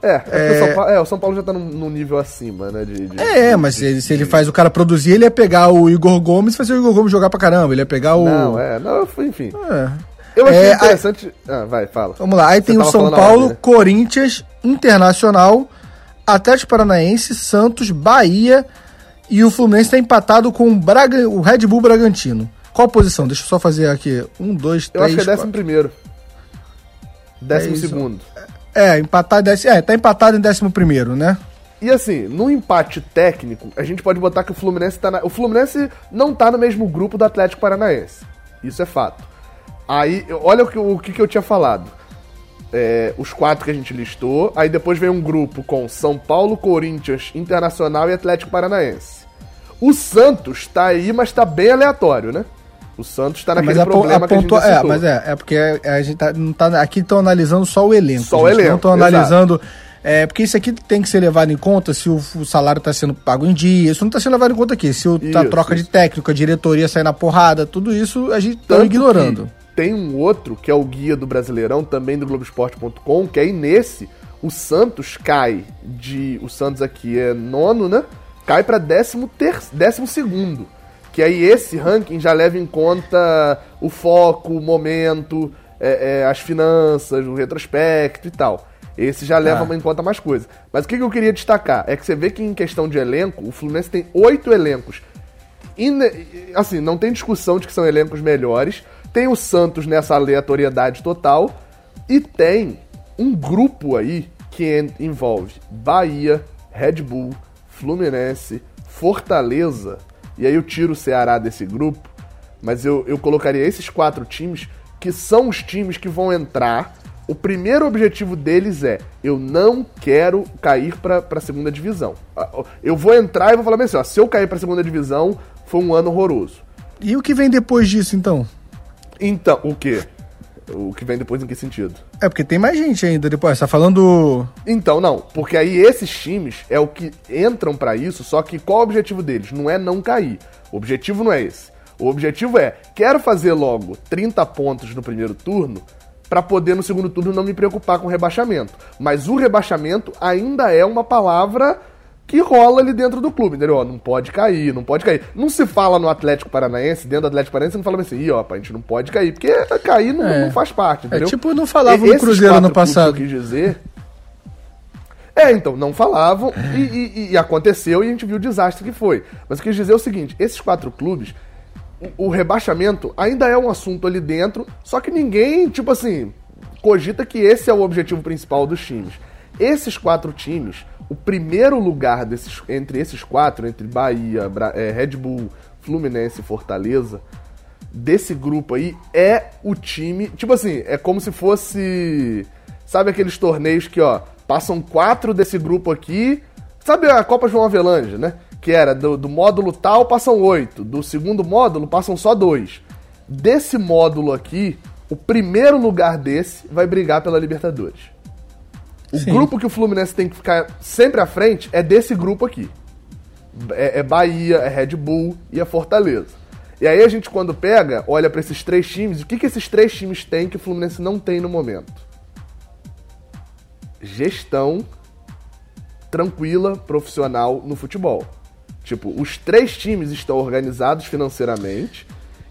É, é, é... O, São Paulo, é o São Paulo já tá num, num nível acima, né? De, de é, de, mas se, se, ele faz o cara produzir, ele ia pegar o Igor Gomes e fazer o Igor Gomes jogar pra caramba. Ele ia pegar o. Não, é, não, enfim. É. Eu achei é, interessante. Aí, ah, vai, fala. Vamos lá, aí Você tem o São Paulo, né? Corinthians, Internacional, Atlético Paranaense, Santos, Bahia e o Fluminense está empatado com o, Braga, o Red Bull Bragantino. Qual a posição? Deixa eu só fazer aqui. Um, dois, três. Eu acho que é décimo primeiro. Décimo é segundo. É, empatado, é, tá empatado em décimo primeiro, né? E assim, no empate técnico, a gente pode botar que o Fluminense tá na... O Fluminense não tá no mesmo grupo do Atlético Paranaense. Isso é fato. Aí, olha o que, o que eu tinha falado. É, os quatro que a gente listou. Aí depois vem um grupo com São Paulo, Corinthians, Internacional e Atlético Paranaense. O Santos tá aí, mas tá bem aleatório, né? O Santos está naquele mas problema a que a gente É, mas é, é porque a gente tá, não tá, aqui estão analisando só o elenco. Só o elenco, Não estão analisando... É, porque isso aqui tem que ser levado em conta se o, o salário está sendo pago em dia. Isso não está sendo levado em conta aqui. Se o, tá troca isso. de técnico, a diretoria sair na porrada, tudo isso a gente está ignorando. Tem um outro, que é o guia do Brasileirão, também do Globoesporte.com, que aí nesse o Santos cai de. O Santos aqui é nono, né? Cai para décimo, ter, décimo segundo. Que aí esse ranking já leva em conta o foco, o momento, é, é, as finanças, o retrospecto e tal. Esse já leva ah. em conta mais coisas. Mas o que, que eu queria destacar é que você vê que em questão de elenco, o Fluminense tem oito elencos. E, assim, não tem discussão de que são elencos melhores. Tem o Santos nessa aleatoriedade total. E tem um grupo aí que envolve Bahia, Red Bull, Fluminense, Fortaleza, e aí eu tiro o Ceará desse grupo, mas eu, eu colocaria esses quatro times que são os times que vão entrar. O primeiro objetivo deles é: eu não quero cair para a segunda divisão. Eu vou entrar e vou falar assim: ó, se eu cair para a segunda divisão, foi um ano horroroso. E o que vem depois disso, então? Então, o quê? O que vem depois em que sentido? É porque tem mais gente ainda depois. Você tá falando. Então, não. Porque aí esses times é o que entram para isso, só que qual o objetivo deles? Não é não cair. O objetivo não é esse. O objetivo é, quero fazer logo 30 pontos no primeiro turno para poder no segundo turno não me preocupar com o rebaixamento. Mas o rebaixamento ainda é uma palavra que rola ali dentro do clube, entendeu? Não pode cair, não pode cair. Não se fala no Atlético Paranaense, dentro do Atlético Paranaense, não fala assim, Ih, ó, a gente não pode cair, porque cair não, é. não faz parte, entendeu? É tipo, não falavam no Cruzeiro no passado. Que eu quis dizer... É, então, não falavam e, e, e, aconteceu e a gente viu o desastre que foi. Mas eu quis dizer o seguinte, esses quatro clubes, o, o rebaixamento ainda é um assunto ali dentro, só que ninguém, tipo assim, cogita que esse é o objetivo principal dos times. Esses quatro times o primeiro lugar desses, entre esses quatro, entre Bahia, é, Red Bull, Fluminense e Fortaleza, desse grupo aí, é o time. Tipo assim, é como se fosse. Sabe aqueles torneios que, ó, passam quatro desse grupo aqui. Sabe a Copa João Avelange, né? Que era do, do módulo tal passam oito, do segundo módulo passam só dois. Desse módulo aqui, o primeiro lugar desse vai brigar pela Libertadores. O Sim. grupo que o Fluminense tem que ficar sempre à frente é desse grupo aqui. É, é Bahia, é Red Bull e é Fortaleza. E aí a gente, quando pega, olha para esses três times, o que, que esses três times têm que o Fluminense não tem no momento? Gestão tranquila, profissional no futebol. Tipo, os três times estão organizados financeiramente,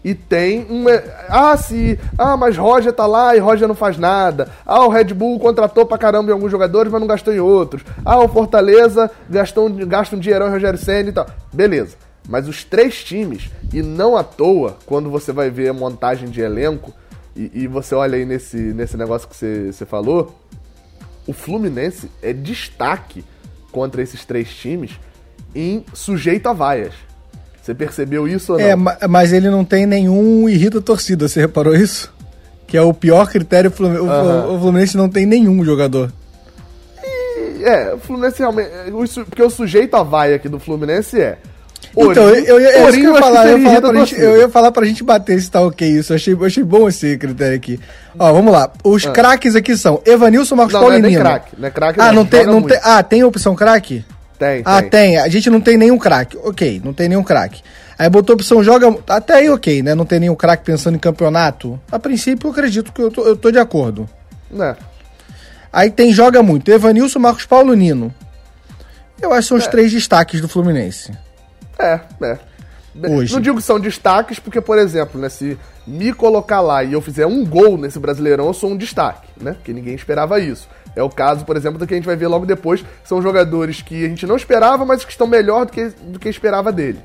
e tem uma. Ah, se. Ah, mas Roger tá lá e Roger não faz nada. Ah, o Red Bull contratou pra caramba em alguns jogadores, mas não gastou em outros. Ah, o Fortaleza gastou, gasta um dinheirão em Rogério Senna e tal. Beleza. Mas os três times, e não à toa, quando você vai ver a montagem de elenco, e, e você olha aí nesse, nesse negócio que você, você falou, o Fluminense é destaque contra esses três times em sujeito a vaias. Você percebeu isso ou é, não? É, mas ele não tem nenhum irrita torcida, você reparou isso? Que é o pior critério, o Fluminense não tem nenhum jogador. E, é, o Fluminense realmente. Porque o sujeito a vai aqui do Fluminense é. Então, eu, eu, eu, eu, ia falar, eu, ia falar pra gente, eu ia falar pra gente bater se tá ok isso. Eu achei, eu achei bom esse critério aqui. Ó, vamos lá. Os ah. craques aqui são Evanilson, Marcos Paulo e Nino. Não é craque, não é craque. Ah, não, não tem, não tem. Ah, tem opção craque? Tem, ah, tem. tem. A gente não tem nenhum craque. Ok, não tem nenhum craque. Aí botou opção joga. Até aí, ok, né? Não tem nenhum craque pensando em campeonato. A princípio, eu acredito que eu tô, eu tô de acordo. Né? Aí tem joga muito. Evanilson, Marcos Paulo Nino. Eu acho que são os é. três destaques do Fluminense. É, é. Hoje. Não digo que são destaques, porque, por exemplo, né, se me colocar lá e eu fizer um gol nesse Brasileirão, eu sou um destaque, né? Porque ninguém esperava isso. É o caso, por exemplo, do que a gente vai ver logo depois. São jogadores que a gente não esperava, mas que estão melhor do que, do que esperava dele.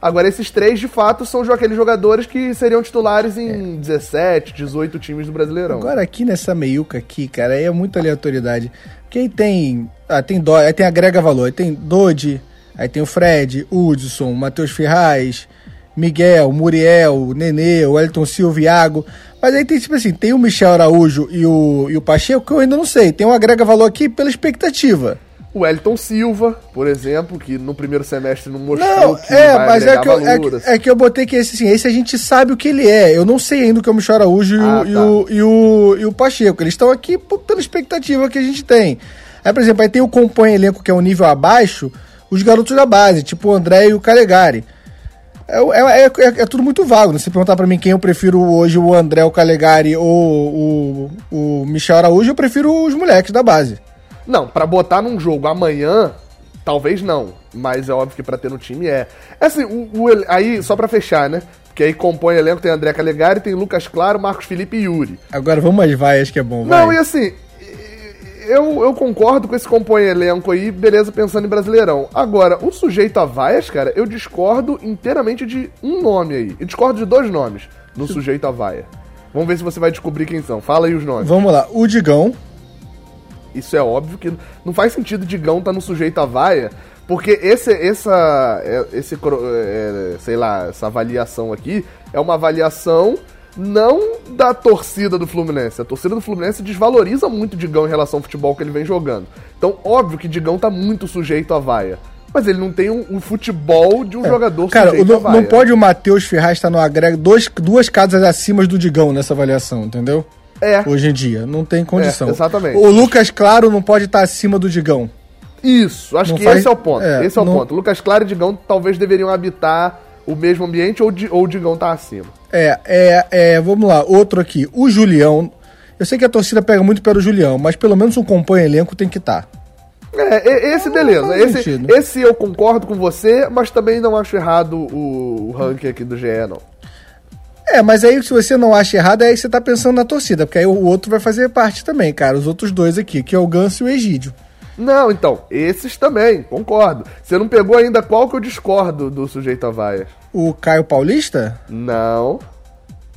Agora, esses três, de fato, são aqueles jogadores que seriam titulares em é. 17, 18 times do Brasileirão. Agora, aqui nessa meiuca aqui, cara, aí é muita aleatoriedade. Quem tem. Ah, tem dó, aí tem agrega valor. Aí tem Dodi, aí tem o Fred, Hudson, Matheus Ferraz, Miguel, Muriel, Nenê, o Elton Silva, Iago. Mas aí tem, tipo assim, tem o Michel Araújo e o, e o Pacheco que eu ainda não sei. Tem um agrega valor aqui pela expectativa. O Elton Silva, por exemplo, que no primeiro semestre não mostrou não, que é, mas é que, eu, é, que, é, que, eu botei que esse, assim, esse a gente sabe o que ele é. Eu não sei ainda o que é o Michel Araújo ah, e, o, tá. e, o, e, o, e o Pacheco. Eles estão aqui pela expectativa que a gente tem. Aí, por exemplo, aí tem o compõe elenco que é um nível abaixo, os garotos da base, tipo o André e o Calegari. É, é, é, é, tudo muito vago. Né? Se perguntar para mim quem eu prefiro hoje, o André, o Calegari ou o, o Michel Araújo, eu prefiro os moleques da base. Não, para botar num jogo amanhã, talvez não. Mas é óbvio que pra ter no time é. É assim, o, o aí, só pra fechar, né? Porque aí compõe elenco, tem André Calegari, tem Lucas Claro, Marcos Felipe e Yuri. Agora vamos às vaias que é bom, vai. Não, e assim, eu, eu concordo com esse compõe elenco aí, beleza, pensando em Brasileirão. Agora, o sujeito a vaias, cara, eu discordo inteiramente de um nome aí. Eu discordo de dois nomes no sujeito a vaia. Vamos ver se você vai descobrir quem são. Fala aí os nomes. Vamos lá. O Digão. Isso é óbvio que não faz sentido o Digão estar tá no sujeito a vaia, porque esse, essa, é, esse, é, sei lá, essa avaliação aqui é uma avaliação não da torcida do Fluminense. A torcida do Fluminense desvaloriza muito o Digão em relação ao futebol que ele vem jogando. Então, óbvio que o Digão tá muito sujeito à vaia. Mas ele não tem um, um futebol de um é. jogador Cara, sujeito não, à vaia. não pode o Matheus Ferraz estar no agrego dois, duas casas acima do Digão nessa avaliação, entendeu? É. Hoje em dia. Não tem condição. É, exatamente. O Lucas Claro não pode estar acima do Digão. Isso, acho não que faz... esse é o ponto. É, esse é o não... ponto. Lucas Claro e Digão talvez deveriam habitar o mesmo ambiente ou, ou o Digão tá acima. É, é, é, vamos lá, outro aqui. O Julião. Eu sei que a torcida pega muito pelo Julião, mas pelo menos um compõe elenco tem que estar. Tá. É, esse beleza. Esse, esse eu concordo com você, mas também não acho errado o, o ranking aqui do GE, não. É, mas aí se você não acha errado, aí você tá pensando na torcida, porque aí o outro vai fazer parte também, cara. Os outros dois aqui, que é o Ganso e o Egídio. Não, então, esses também, concordo. Você não pegou ainda qual que eu discordo do sujeito a vaias? O Caio Paulista? Não.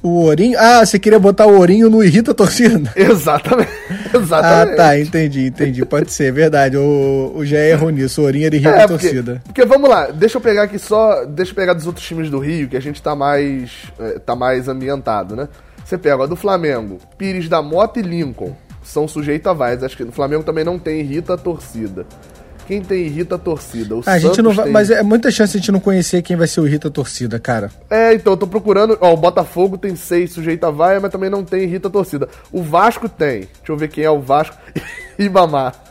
O Ourinho? Ah, você queria botar o Ourinho no Irrita Torcida? <laughs> Exatamente. Exatamente. Ah, tá, entendi, entendi. Pode ser, verdade. O, o Jair errou nisso. O Ourinho era Irrita é, porque, Torcida. Porque vamos lá, deixa eu pegar aqui só. Deixa eu pegar dos outros times do Rio, que a gente tá mais. É, tá mais ambientado, né? Você pega a do Flamengo, Pires da Mota e Lincoln são sujeitos a vaias. Acho que no Flamengo também não tem irrita a torcida. Quem tem irrita a torcida? O a gente não vai, tem... Mas é muita chance a gente não conhecer quem vai ser o irrita a torcida, cara. É, então, eu tô procurando. Ó, o Botafogo tem seis sujeito a vaia, mas também não tem irrita a torcida. O Vasco tem. Deixa eu ver quem é o Vasco. <laughs> Ibamar.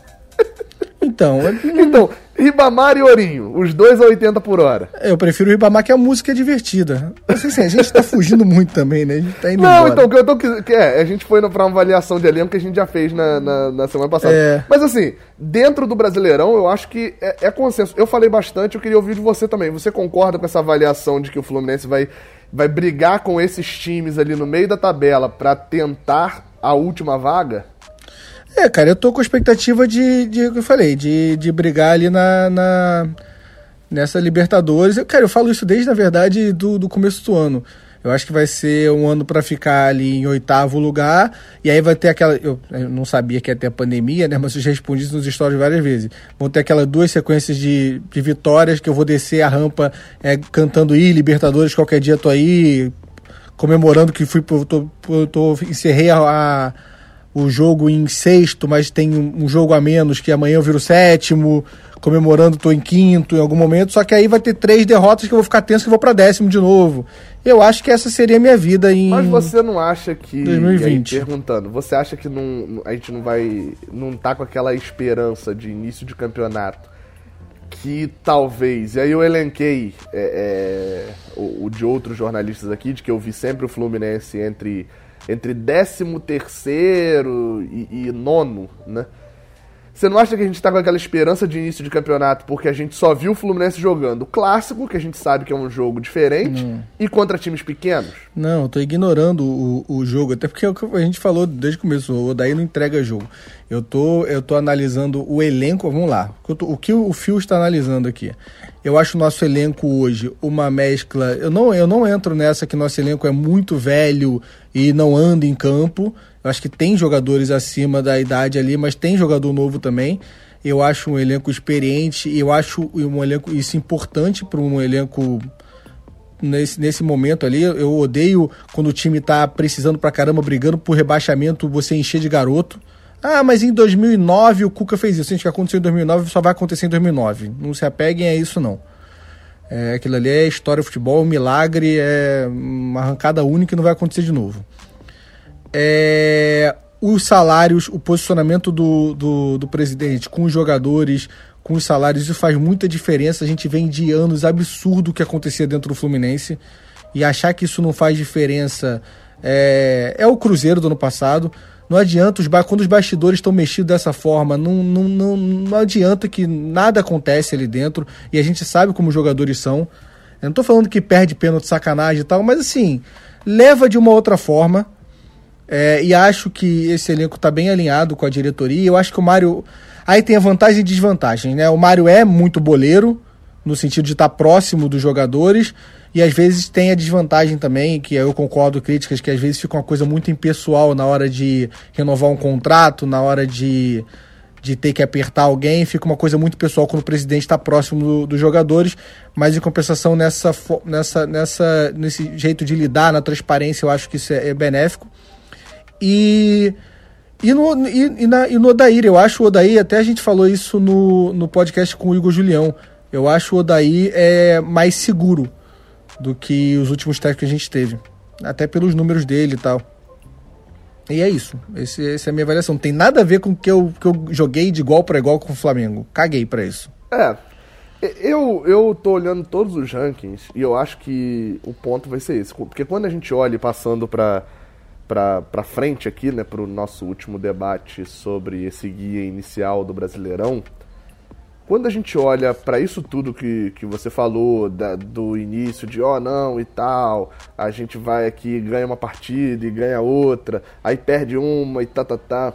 Então, então, Ribamar e Ourinho, os dois a 80 por hora. Eu prefiro o Ribamar, que a música é divertida. Assim, assim, a gente tá fugindo muito também, né? A gente tá indo Não, embora. então, o que eu tô. Que é, a gente foi pra uma avaliação de elenco que a gente já fez na, na, na semana passada. É. Mas assim, dentro do Brasileirão, eu acho que é, é consenso. Eu falei bastante, eu queria ouvir de você também. Você concorda com essa avaliação de que o Fluminense vai, vai brigar com esses times ali no meio da tabela para tentar a última vaga? É, cara, eu tô com expectativa de, de eu falei, de, de brigar ali na, na nessa Libertadores. Eu, cara, eu falo isso desde, na verdade, do, do começo do ano. Eu acho que vai ser um ano para ficar ali em oitavo lugar. E aí vai ter aquela. Eu, eu, não sabia que ia ter a pandemia, né? Mas eu já respondi isso nos stories várias vezes. Vão ter aquelas duas sequências de, de vitórias que eu vou descer a rampa é, cantando I, Libertadores, qualquer dia tô aí, comemorando que fui. Tô, eu tô, encerrei a, a o jogo em sexto, mas tem um jogo a menos que amanhã eu viro sétimo, comemorando tô em quinto em algum momento, só que aí vai ter três derrotas que eu vou ficar tenso que vou para décimo de novo. Eu acho que essa seria a minha vida em Mas você não acha que 2020 aí, perguntando, você acha que não, a gente não vai não tá com aquela esperança de início de campeonato? que talvez, e aí eu elenquei é, é, o, o, de outros jornalistas aqui, de que eu vi sempre o Fluminense entre entre décimo terceiro e, e nono, né? Você não acha que a gente tá com aquela esperança de início de campeonato porque a gente só viu o Fluminense jogando clássico, que a gente sabe que é um jogo diferente, não. e contra times pequenos? Não, eu tô ignorando o, o jogo, até porque é o que a gente falou desde o começo, o Odaí não entrega jogo. Eu tô, eu tô analisando o elenco, vamos lá, o, que o Fio está analisando aqui. Eu acho o nosso elenco hoje uma mescla. Eu não, eu não entro nessa que nosso elenco é muito velho e não anda em campo. Eu acho que tem jogadores acima da idade ali, mas tem jogador novo também. Eu acho um elenco experiente eu acho um elenco isso importante para um elenco nesse, nesse momento ali. Eu odeio quando o time está precisando pra caramba, brigando por rebaixamento, você encher de garoto. Ah, mas em 2009 o Cuca fez isso. Gente, que aconteceu em 2009 só vai acontecer em 2009. Não se apeguem a isso, não. É, aquilo ali é história do futebol, um milagre, é uma arrancada única e não vai acontecer de novo. É, os salários, o posicionamento do, do, do presidente com os jogadores, com os salários, isso faz muita diferença. A gente vem de anos absurdo que acontecia dentro do Fluminense. E achar que isso não faz diferença é, é o Cruzeiro do ano passado. Não adianta, os quando os bastidores estão mexidos dessa forma, não, não, não, não adianta que nada acontece ali dentro. E a gente sabe como os jogadores são. Eu não estou falando que perde pênalti, sacanagem e tal, mas assim, leva de uma outra forma. É, e acho que esse elenco está bem alinhado com a diretoria. Eu acho que o Mário. Aí tem a vantagem e desvantagem, né? O Mário é muito boleiro, no sentido de estar tá próximo dos jogadores. E às vezes tem a desvantagem também, que eu concordo críticas, que às vezes fica uma coisa muito impessoal na hora de renovar um contrato, na hora de de ter que apertar alguém, fica uma coisa muito pessoal quando o presidente está próximo do, dos jogadores, mas em compensação nessa, nessa, nessa, nesse jeito de lidar, na transparência, eu acho que isso é, é benéfico. E, e, no, e, e, na, e no Odair, eu acho o Odair, até a gente falou isso no, no podcast com o Igor Julião, eu acho o Odair é mais seguro do que os últimos técnicos que a gente teve, até pelos números dele e tal. E é isso. Esse, essa é a minha avaliação. Não tem nada a ver com o que eu, que eu joguei de igual para igual com o Flamengo. Caguei para isso. É. Eu, eu tô olhando todos os rankings e eu acho que o ponto vai ser esse. Porque quando a gente olha passando para para frente aqui, né, para o nosso último debate sobre esse guia inicial do Brasileirão, quando a gente olha para isso tudo que, que você falou, da, do início de ó, oh, não e tal, a gente vai aqui, ganha uma partida e ganha outra, aí perde uma e tá, tá, tá.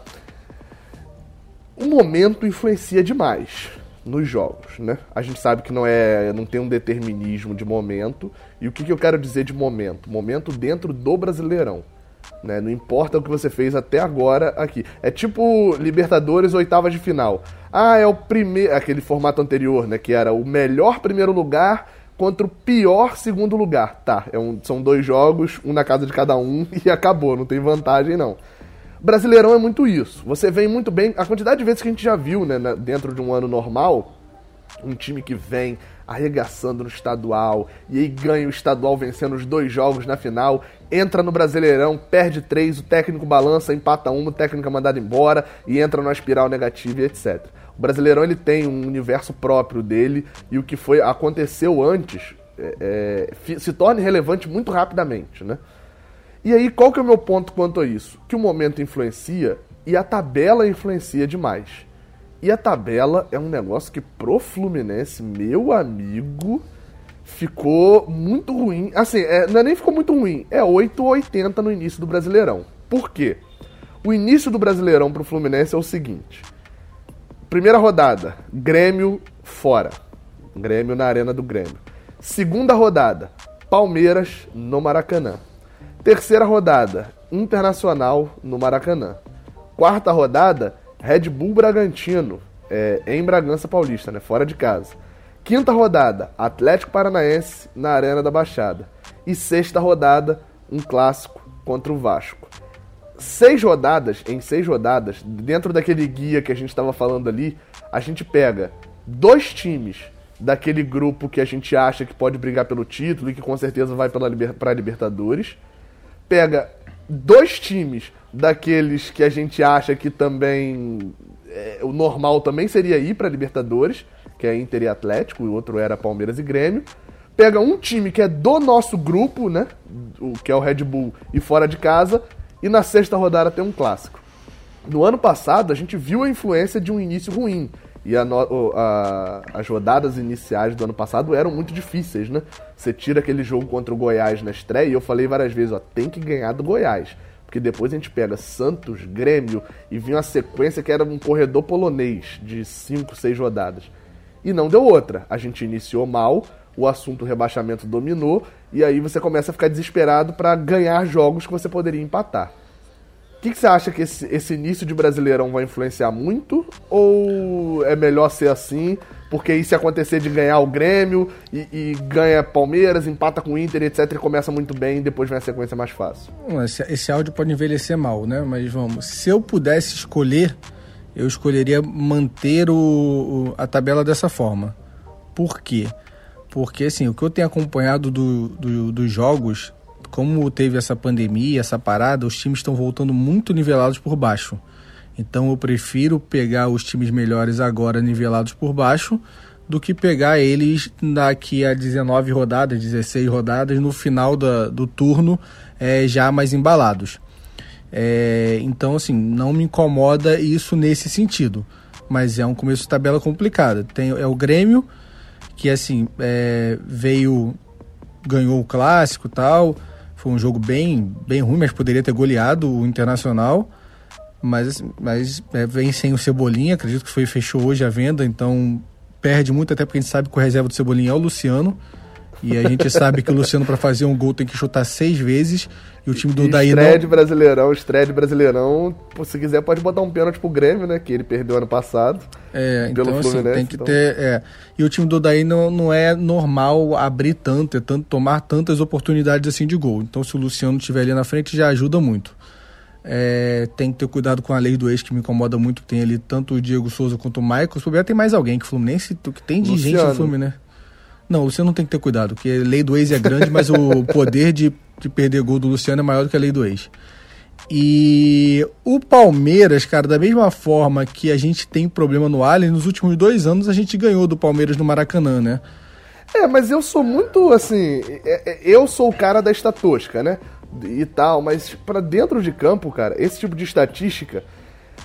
O momento influencia demais nos jogos, né? A gente sabe que não é, não tem um determinismo de momento. E o que, que eu quero dizer de momento? Momento dentro do Brasileirão. Né? Não importa o que você fez até agora aqui. É tipo Libertadores oitavas de final. Ah, é o primeiro. Aquele formato anterior, né? Que era o melhor primeiro lugar contra o pior segundo lugar. Tá, é um, são dois jogos, um na casa de cada um, <laughs> e acabou, não tem vantagem não. Brasileirão é muito isso. Você vem muito bem. A quantidade de vezes que a gente já viu, né, dentro de um ano normal, um time que vem arregaçando no estadual e aí ganha o estadual vencendo os dois jogos na final, entra no Brasileirão, perde três, o técnico balança, empata uma, o técnico é mandado embora e entra numa espiral negativa e etc. O Brasileirão ele tem um universo próprio dele e o que foi aconteceu antes é, é, se torna relevante muito rapidamente, né? E aí qual que é o meu ponto quanto a isso? Que o momento influencia e a tabela influencia demais. E a tabela é um negócio que pro Fluminense, meu amigo, ficou muito ruim. Assim, é, não é nem ficou muito ruim, é 8 ou 80 no início do Brasileirão. Por quê? O início do Brasileirão pro Fluminense é o seguinte: primeira rodada, Grêmio fora. Grêmio na Arena do Grêmio. Segunda rodada, Palmeiras no Maracanã. Terceira rodada, Internacional no Maracanã. Quarta rodada, Red Bull Bragantino, é, em Bragança Paulista, né? Fora de casa. Quinta rodada, Atlético Paranaense na Arena da Baixada. E sexta rodada, um clássico contra o Vasco. Seis rodadas, em seis rodadas, dentro daquele guia que a gente estava falando ali, a gente pega dois times daquele grupo que a gente acha que pode brigar pelo título e que com certeza vai para liber, a Libertadores. Pega dois times daqueles que a gente acha que também é, o normal também seria ir para Libertadores, que é Inter e Atlético, o outro era Palmeiras e Grêmio. Pega um time que é do nosso grupo, né, o que é o Red Bull e fora de casa, e na sexta rodada tem um clássico. No ano passado a gente viu a influência de um início ruim. E a, a, as rodadas iniciais do ano passado eram muito difíceis, né? Você tira aquele jogo contra o Goiás na estreia, e eu falei várias vezes, ó, tem que ganhar do Goiás. Porque depois a gente pega Santos, Grêmio e vinha uma sequência que era um corredor polonês de 5, 6 rodadas. E não deu outra. A gente iniciou mal, o assunto rebaixamento dominou e aí você começa a ficar desesperado para ganhar jogos que você poderia empatar. O que, que, você acha que esse, esse início de Brasileirão vai influenciar muito? Ou é melhor ser assim porque aí se acontecer de ganhar o Grêmio e, e ganha Palmeiras, empata com o Inter, etc, e começa muito bem, depois vem a sequência mais fácil. Esse, esse áudio pode envelhecer mal, né? Mas vamos, se eu pudesse escolher, eu escolheria manter o, a tabela dessa forma. Por quê? Porque assim, o que eu tenho acompanhado do, do, dos jogos, como teve essa pandemia, essa parada, os times estão voltando muito nivelados por baixo. Então eu prefiro pegar os times melhores agora nivelados por baixo do que pegar eles daqui a 19 rodadas, 16 rodadas, no final da, do turno é, já mais embalados. É, então, assim, não me incomoda isso nesse sentido. Mas é um começo de tabela complicado. Tem, é o Grêmio, que assim, é, veio, ganhou o clássico tal. Foi um jogo bem, bem ruim, mas poderia ter goleado o Internacional mas, mas é, vem sem o Cebolinha, acredito que foi fechou hoje a venda, então perde muito, até porque a gente sabe que o reserva do Cebolinha é o Luciano. E a gente sabe que o Luciano, para fazer um gol, tem que chutar seis vezes. E o time do e Daí estreia não. de Brasileirão, estreia de Brasileirão, se quiser pode botar um pênalti pro Grêmio, né, que ele perdeu ano passado. É, pelo então assim, Fluminense, tem que então. ter. É. E o time do Daí não, não é normal abrir tanto, é tanto, tomar tantas oportunidades assim de gol. Então, se o Luciano estiver ali na frente, já ajuda muito. É, tem que ter cuidado com a lei do ex, que me incomoda muito. Tem ali tanto o Diego Souza quanto o Michael. Se puder, tem mais alguém que o Fluminense, que tem de gente Luciano. no Fluminense. Não, o Luciano tem que ter cuidado, porque a lei do ex é grande, mas o <laughs> poder de, de perder gol do Luciano é maior do que a lei do ex. E o Palmeiras, cara, da mesma forma que a gente tem problema no Allianz, nos últimos dois anos a gente ganhou do Palmeiras no Maracanã, né? É, mas eu sou muito assim. é- é- Eu sou o cara da estatística, né? E tal, mas pra dentro de campo, cara, esse tipo de estatística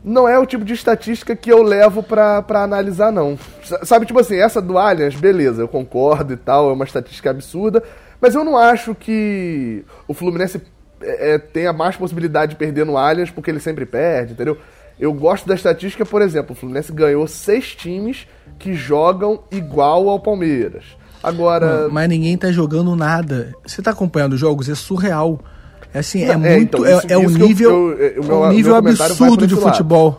não é o tipo de estatística que eu levo pra, analisar, não. Sabe, tipo assim, essa do Allianz, beleza, eu concordo e tal, é uma estatística absurda, mas eu não acho que o Fluminense é, é, tenha mais possibilidade de perder no Allianz porque ele sempre perde, entendeu? Eu gosto da estatística, por exemplo, o Fluminense ganhou seis times que jogam igual ao Palmeiras. Agora. Mas ninguém tá jogando nada. Você tá acompanhando os jogos? É surreal. É assim, é Não, é, muito. então, é, isso- é um nível, eu- eu- o é meu- um nível absurdo de lado. futebol.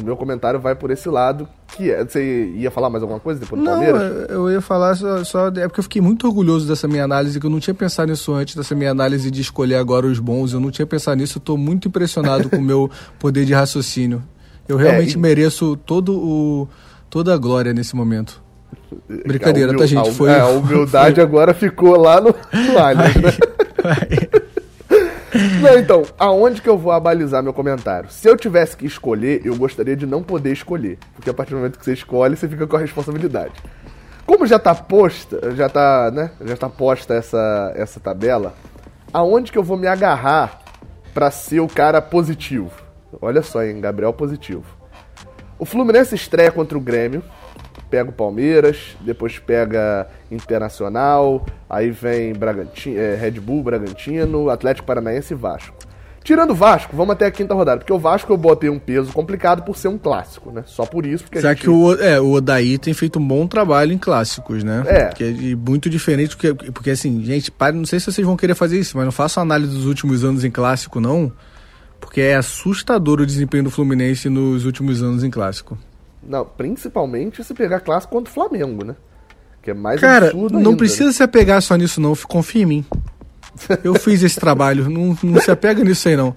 O meu comentário vai por esse lado, que é. Você ia falar mais alguma coisa depois do Não, Palmeiras? eu ia falar só, só. É porque eu fiquei muito orgulhoso dessa minha análise, que eu não tinha pensado nisso antes, dessa minha análise de escolher agora os bons. Eu não tinha pensado nisso, eu tô muito impressionado com o meu <laughs> poder de raciocínio. Eu realmente e- mereço todo o, toda a glória nesse momento. Brincadeira, humil- tá, gente? Foi. é, <laughs> a humildade agora ficou lá no, no Allianz, né? <laughs> Não, então, aonde que eu vou abalizar meu comentário? Se eu tivesse que escolher, eu gostaria de não poder escolher. Porque a partir do momento que você escolhe, você fica com a responsabilidade. Como já tá posta, já tá, né? Já tá posta essa, essa tabela, aonde que eu vou me agarrar pra ser o cara positivo? Olha só, hein, Gabriel positivo. O Fluminense estreia contra o Grêmio, pega o Palmeiras, depois pega Internacional, aí vem Bragantino, é, Red Bull, Bragantino, Atlético Paranaense e Vasco. Tirando o Vasco, vamos até a quinta rodada, porque o Vasco eu botei um peso complicado por ser um clássico, né? Só por isso, porque Já gente... que o, é, o Odaí tem feito um bom trabalho em clássicos, né? É. Que é muito diferente, porque, porque assim, gente, pare, não sei se vocês vão querer fazer isso, mas não façam análise dos últimos anos em clássico, não. Porque é assustador o desempenho do Fluminense nos últimos anos em clássico. Não, principalmente se pegar clássico contra o Flamengo, né? Que é mais Cara, absurdo não ainda, precisa né? se apegar só nisso, não. Confia em mim. Eu fiz esse trabalho. <laughs> Não, não se apega nisso aí, não.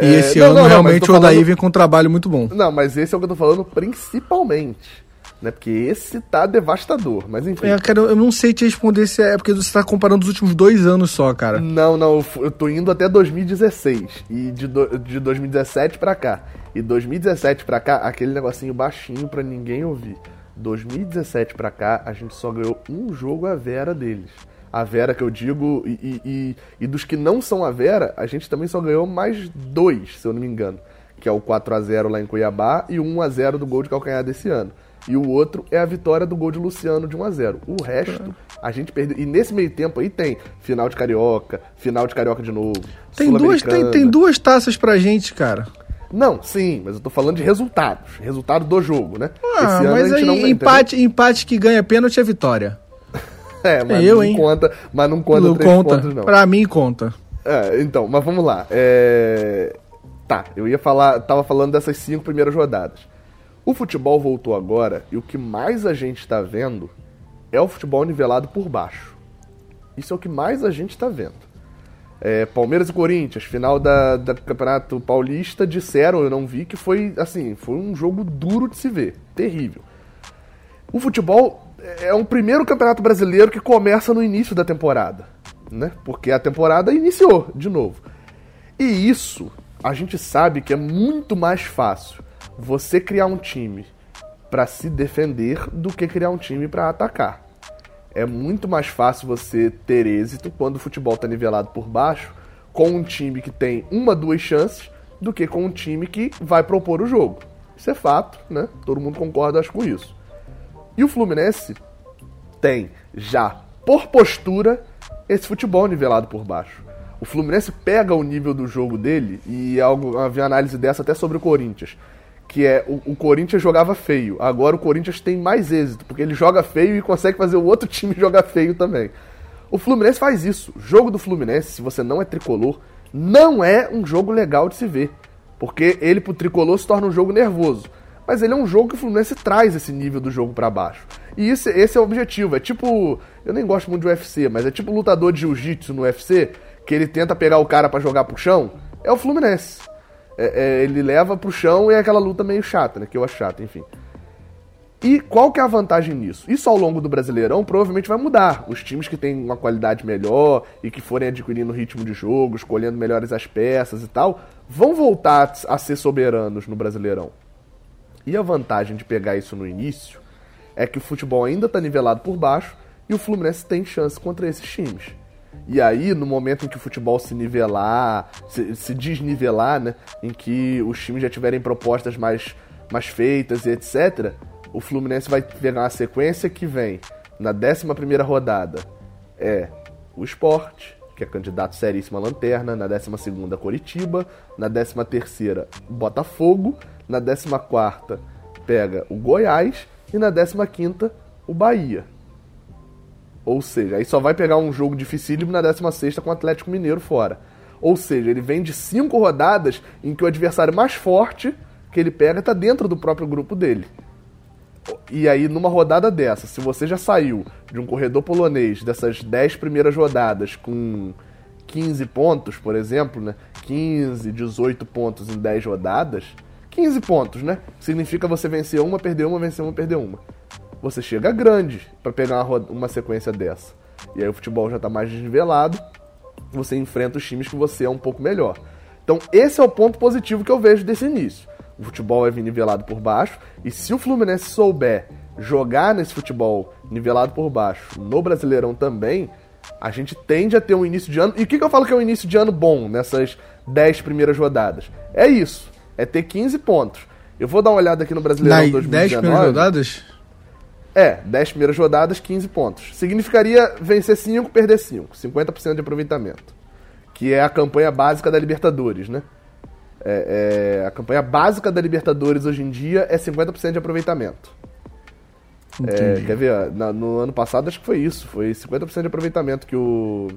E É, esse não, ano, não, realmente, o Odaí falando- vem com um trabalho muito bom. Não, mas esse é o que eu tô falando principalmente, né? Porque esse tá devastador, mas enfim... É, cara, eu não sei te responder se é porque você tá comparando os últimos dois anos só, cara. Não, não, eu tô indo até 2016 e de, do- de 2017 pra cá. E 2017 pra cá, aquele negocinho baixinho pra ninguém ouvir. 2017 pra cá, a gente só ganhou um jogo a Vera deles. A Vera que eu digo, e, e, e- dos que não são a Vera, a gente também só ganhou mais dois, se eu não me engano. Que é o 4x0 lá em Cuiabá e o 1x0 do gol de calcanhar desse ano. E o outro é a vitória do gol de Luciano de 1x0. O resto, a gente perdeu. E nesse meio tempo aí tem final de Carioca, final de Carioca de novo. Tem duas, tem, tem duas taças pra gente, cara. Não, sim, mas eu tô falando de resultados. Resultado do jogo, né? Ah, mas aí empate, empate que ganha pênalti é vitória. <laughs> É, mas eu, não hein? conta, mas não conta Não três conta. pontos, não. Pra mim, conta. É, então, mas vamos lá. É... Tá, eu ia falar, tava falando dessas cinco primeiras rodadas. O futebol voltou agora e o que mais a gente tá vendo é o futebol nivelado por baixo. Isso é o que mais a gente tá vendo. É, Palmeiras e Corinthians, final da, da Campeonato Paulista, disseram, eu não vi, que foi assim, foi um jogo duro de se ver. Terrível. O futebol é um primeiro campeonato brasileiro que começa no início da temporada, né? Porque a temporada iniciou de novo. E isso a gente sabe que é muito mais fácil você criar um time para se defender do que criar um time para atacar. É muito mais fácil você ter êxito quando o futebol está nivelado por baixo com um time que tem uma, duas chances do que com um time que vai propor o jogo. Isso é fato, né? Todo mundo concorda, acho, com isso. E o Fluminense tem já, por postura, esse futebol nivelado por baixo. O Fluminense pega o nível do jogo dele, e algo, havia análise dessa até sobre o Corinthians, que é o, o, Corinthians jogava feio. Agora o Corinthians tem mais êxito, porque ele joga feio e consegue fazer o outro <laughs> time jogar feio também. O Fluminense faz isso. O jogo do Fluminense, se você não é tricolor, não é um jogo legal de se ver. Porque ele pro tricolor se torna um jogo nervoso. Mas ele é um jogo que o Fluminense traz esse nível do jogo para baixo. E esse, esse é o objetivo. É tipo. Eu nem gosto muito de UFC, mas é tipo lutador de jiu-jitsu no UFC, que ele tenta pegar o cara para jogar pro chão. É o Fluminense. É, é, ele leva pro chão e é aquela luta meio chata, né? Que eu acho chata, enfim. E qual que é a vantagem nisso? Isso ao longo do Brasileirão provavelmente vai mudar. Os times que têm uma qualidade melhor e que forem adquirindo ritmo de jogo, escolhendo melhores as peças e tal, vão voltar a ser soberanos no Brasileirão. E a vantagem de pegar isso no início é que o futebol ainda está nivelado por baixo e o Fluminense tem chance contra esses times. E aí, no momento em que o futebol se nivelar, se, se desnivelar, né, em que os times já tiverem propostas mais, mais feitas e etc., o Fluminense vai pegar uma sequência que vem na 11 rodada é o Esporte, que é candidato seríssima lanterna, na 12 Coritiba, na 13 Botafogo, na 14 pega o Goiás e na 15 o Bahia. Ou seja, aí só vai pegar um jogo dificílimo na 16 com o Atlético Mineiro fora. Ou seja, ele vem de cinco rodadas em que o adversário mais forte que ele pega está dentro do próprio grupo dele. E aí, numa rodada dessa, se você já saiu de um corredor polonês dessas 10 primeiras rodadas com 15 pontos, por exemplo, né? 15, 18 pontos em 10 rodadas, 15 pontos, né? Significa você vencer uma, perder uma, vencer uma, perder uma. Você chega grande para pegar uma, uma sequência dessa. E aí o futebol já tá mais desnivelado, você enfrenta os times que você é um pouco melhor. Então, esse é o ponto positivo que eu vejo desse início o futebol é nivelado por baixo, e se o Fluminense souber jogar nesse futebol nivelado por baixo no Brasileirão também, a gente tende a ter um início de ano. E o que, que eu falo que é um início de ano bom nessas 10 primeiras rodadas? É isso, é ter 15 pontos. Eu vou dar uma olhada aqui no Brasileirão Na 2019. 10 primeiras rodadas? É, 10 primeiras rodadas, 15 pontos. Significaria vencer 5, perder 5. 50% de aproveitamento. Que é a campanha básica da Libertadores, né? É, é, a campanha básica da Libertadores hoje em dia é 50% de aproveitamento. É, quer ver? Na, no ano passado acho que foi isso. Foi 50% de aproveitamento que o,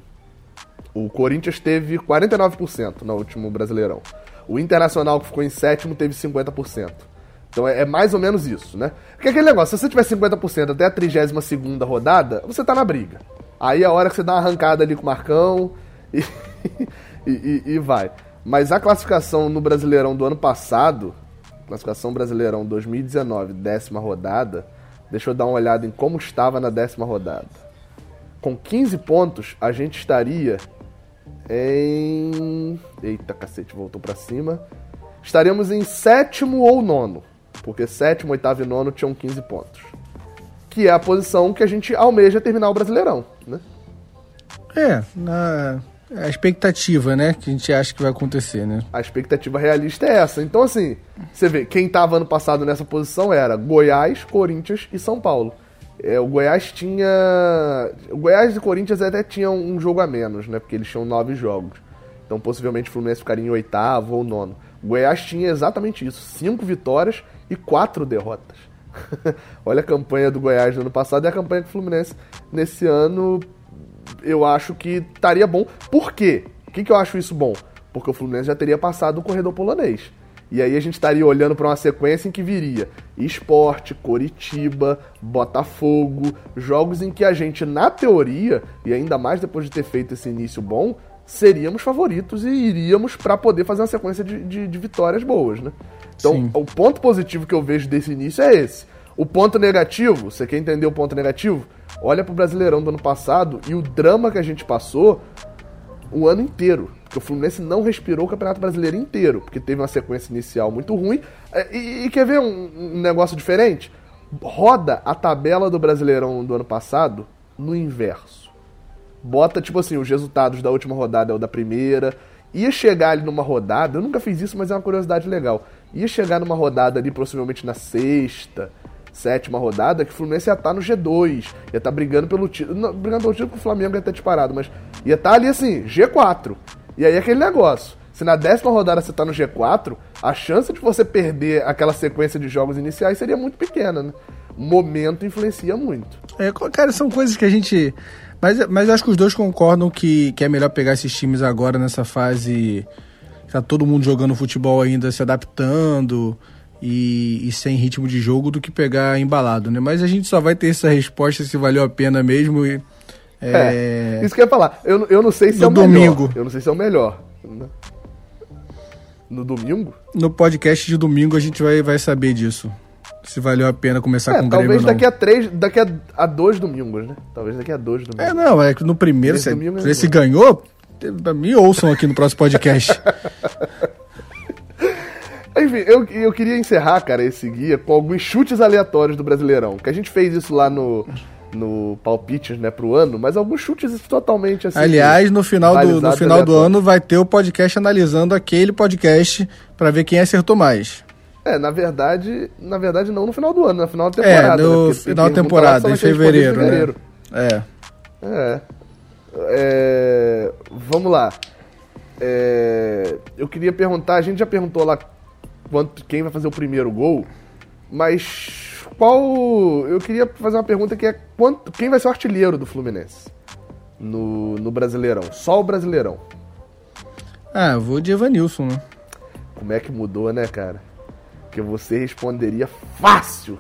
o Corinthians teve 49% no último Brasileirão. O Internacional, que ficou em sétimo, teve 50%. Então é, é, mais ou menos isso, né? Porque aquele negócio, se você tiver 50% até a 32 rodada, você tá na briga. Aí é a hora que você dá uma arrancada ali com o Marcão <laughs> e, e, e, e vai. Mas a classificação no Brasileirão do ano passado, classificação Brasileirão 2019, décima rodada, deixa eu dar uma olhada em como estava na décima rodada. Com 15 pontos, a gente estaria em. Eita cacete, voltou para cima. Estaríamos em sétimo ou nono. Porque sétimo, oitavo e nono tinham 15 pontos. Que é a posição que a gente almeja terminar o Brasileirão, né? É, na, é a expectativa, né? Que a gente acha que vai acontecer, né? A expectativa realista é essa. Então, assim, você vê, quem estava ano passado nessa posição era Goiás, Corinthians e São Paulo. É, o Goiás tinha. O Goiás e Corinthians até tinham um jogo a menos, né? Porque eles tinham nove jogos. Então, possivelmente, o Fluminense ficaria em oitavo ou nono. O Goiás tinha exatamente isso: cinco vitórias e quatro derrotas. <laughs> Olha a campanha do Goiás no ano passado e a campanha do Fluminense nesse ano eu acho que estaria bom. Por quê? Por que, que eu acho isso bom? Porque o Fluminense já teria passado o corredor polonês. E aí a gente estaria olhando para uma sequência em que viria Esporte, Coritiba, Botafogo, jogos em que a gente, na teoria, e ainda mais depois de ter feito esse início bom, seríamos favoritos e iríamos para poder fazer uma sequência de, de, de vitórias boas, né? Então, Sim. o ponto positivo que eu vejo desse início é esse. O ponto negativo, você quer entender o ponto negativo? Olha pro Brasileirão do ano passado e o drama que a gente passou o ano inteiro. Porque o Fluminense não respirou o Campeonato Brasileiro inteiro, porque teve uma sequência inicial muito ruim. É, e, e quer ver um, um negócio diferente? Roda a tabela do Brasileirão do ano passado no inverso. Bota, tipo assim, os resultados da última rodada é o da primeira. Ia chegar ali numa rodada, eu nunca fiz isso, mas é uma curiosidade legal. Ia chegar numa rodada ali, possivelmente na sexta, sétima rodada, que o Fluminense ia estar tá no G2, ia estar tá brigando pelo título. Brigando pelo título, porque o Flamengo ia ter disparado, mas ia estar tá ali assim, G4. E aí aquele negócio. Se na décima rodada você tá no G4, a chance de você perder aquela sequência de jogos iniciais seria muito pequena, né? O momento influencia muito. É, cara, são coisas que a gente. Mas, mas acho que os dois concordam que, que é melhor pegar esses times agora nessa fase. Tá todo mundo jogando futebol ainda, se adaptando e, e, sem ritmo de jogo do que pegar embalado, né? Mas a gente só vai ter essa resposta se valeu a pena mesmo. E, é... é... isso que eu ia falar. Eu, eu não sei se no é o domingo. melhor. Eu não sei se é o melhor. No domingo? No podcast de domingo a gente vai, vai saber disso. Se valeu a pena começar é, com o Grêmio Talvez daqui a três, daqui a, a, dois domingos, né? Talvez daqui a dois domingos. É, não, é que no primeiro, se, se, se ganhou, me ouçam aqui no próximo podcast. <laughs> Enfim, eu, eu queria encerrar, cara, esse guia com alguns chutes aleatórios do Brasileirão. Que a gente fez isso lá no, no palpites, né, pro ano, mas alguns chutes totalmente assim. Aliás, no final do, no final do ano vai ter o podcast analisando aquele podcast para ver quem acertou mais. É, na verdade, na verdade não no final do ano, no final da temporada. É, no né, final da temporada, em fevereiro, em fevereiro. Né? É. é. É. Vamos lá. É, eu queria perguntar, a gente já perguntou lá quanto, quem vai fazer o primeiro gol, mas qual. Eu queria fazer uma pergunta que é quanto, quem vai ser o artilheiro do Fluminense no, no Brasileirão? Só o Brasileirão. Ah, eu vou de Evanilson, né? Como é que mudou, né, cara? Que você responderia fácil.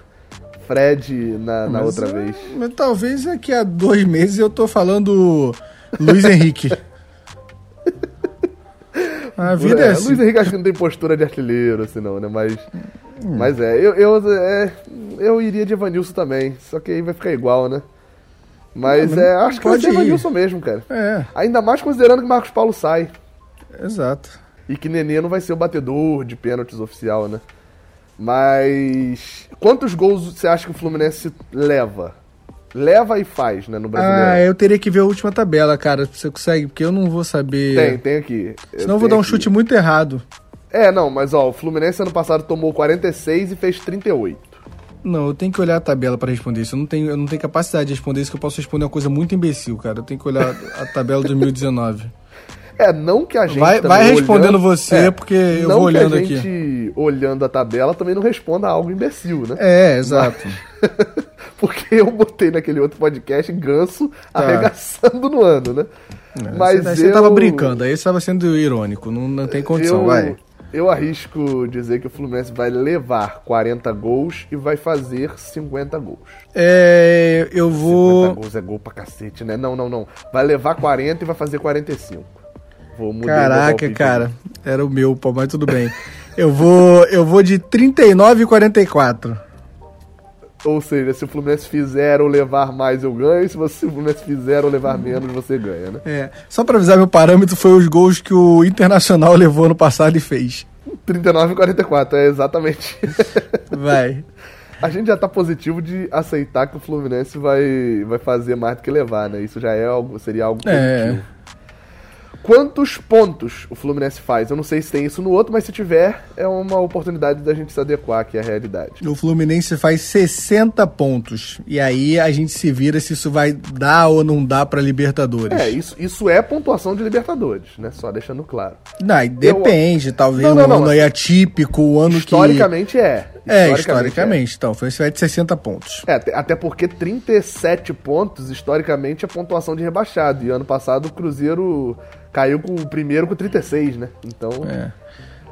Fred na, na outra é, vez. Talvez daqui a dois meses eu tô falando Luiz Henrique. <laughs> A vida é, é assim. Luiz Henrique acho que não tem postura de artilheiro, assim, não, né? Mas. Hum. Mas é, eu, eu, é, eu iria de Evanilson também. Só que aí vai ficar igual, né? Mas não, é, acho que vai ser Evanilson mesmo, cara. É. Ainda mais considerando que Marcos Paulo sai. Exato. E que Nenê não vai ser o batedor de pênaltis oficial, né? Mas. Quantos gols você acha que o Fluminense leva? leva e faz, né, no Brasileiro. Ah, eu teria que ver a última tabela, cara. Você consegue? Porque eu não vou saber. Tem, tem aqui. Senão eu vou dar um aqui. chute muito errado. É, não, mas ó, o Fluminense ano passado tomou 46 e fez 38. Não, eu tenho que olhar a tabela para responder isso. Eu não, tenho, eu não tenho capacidade de responder isso, que eu posso responder uma coisa muito imbecil, cara. Eu tenho que olhar a tabela de 2019. É, não que a gente. Vai, vai respondendo olhando, você, é, porque eu vou olhando aqui. Não que a gente, aqui. olhando a tabela, também não responda algo imbecil, né? É, exato. Mas... <laughs> porque eu botei naquele outro podcast ganso tá. arregaçando no ano, né? É, Mas você, eu... você tava brincando, aí você tava sendo irônico, não, não tem condição, eu... vai. Eu arrisco dizer que o Fluminense vai levar 40 gols e vai fazer 50 gols. É, eu vou. 50 gols é gol pra cacete, né? Não, não, não. Vai levar 40 e vai fazer 45. Vou Caraca, cara. Era o meu, pô, mas tudo bem. eu vou, eu vou de 39 e 44. Ou seja, se o Fluminense fizer ou levar mais, eu ganho. Se, você, se o Fluminense fizer ou levar menos, você ganha, né? É. Só pra avisar, meu parâmetro foi os gols que o Internacional <laughs> levou no passado e fez. 39 e 44, é exatamente. <laughs> Vai. A gente já tá positivo de aceitar que o Fluminense vai, vai fazer mais do que levar, né? Isso já é algo, seria algo é. positivo. É. Quantos pontos o Fluminense faz? Eu não sei se tem isso no outro, mas se tiver, é uma oportunidade da gente se adequar aqui à realidade. O Fluminense faz 60 pontos. E aí a gente se vira se isso vai dar ou não dar para Libertadores. É, isso, isso é pontuação de Libertadores, né? Só deixando claro. Não, depende. Eu... Talvez não, não, um não, ano aí atípico, o um ano historicamente que... Historicamente é. É, historicamente. É. Então, foi de 60 pontos. É, até porque 37 pontos, historicamente, é pontuação de rebaixado. E ano passado o Cruzeiro caiu com o primeiro com 36, né? Então. É.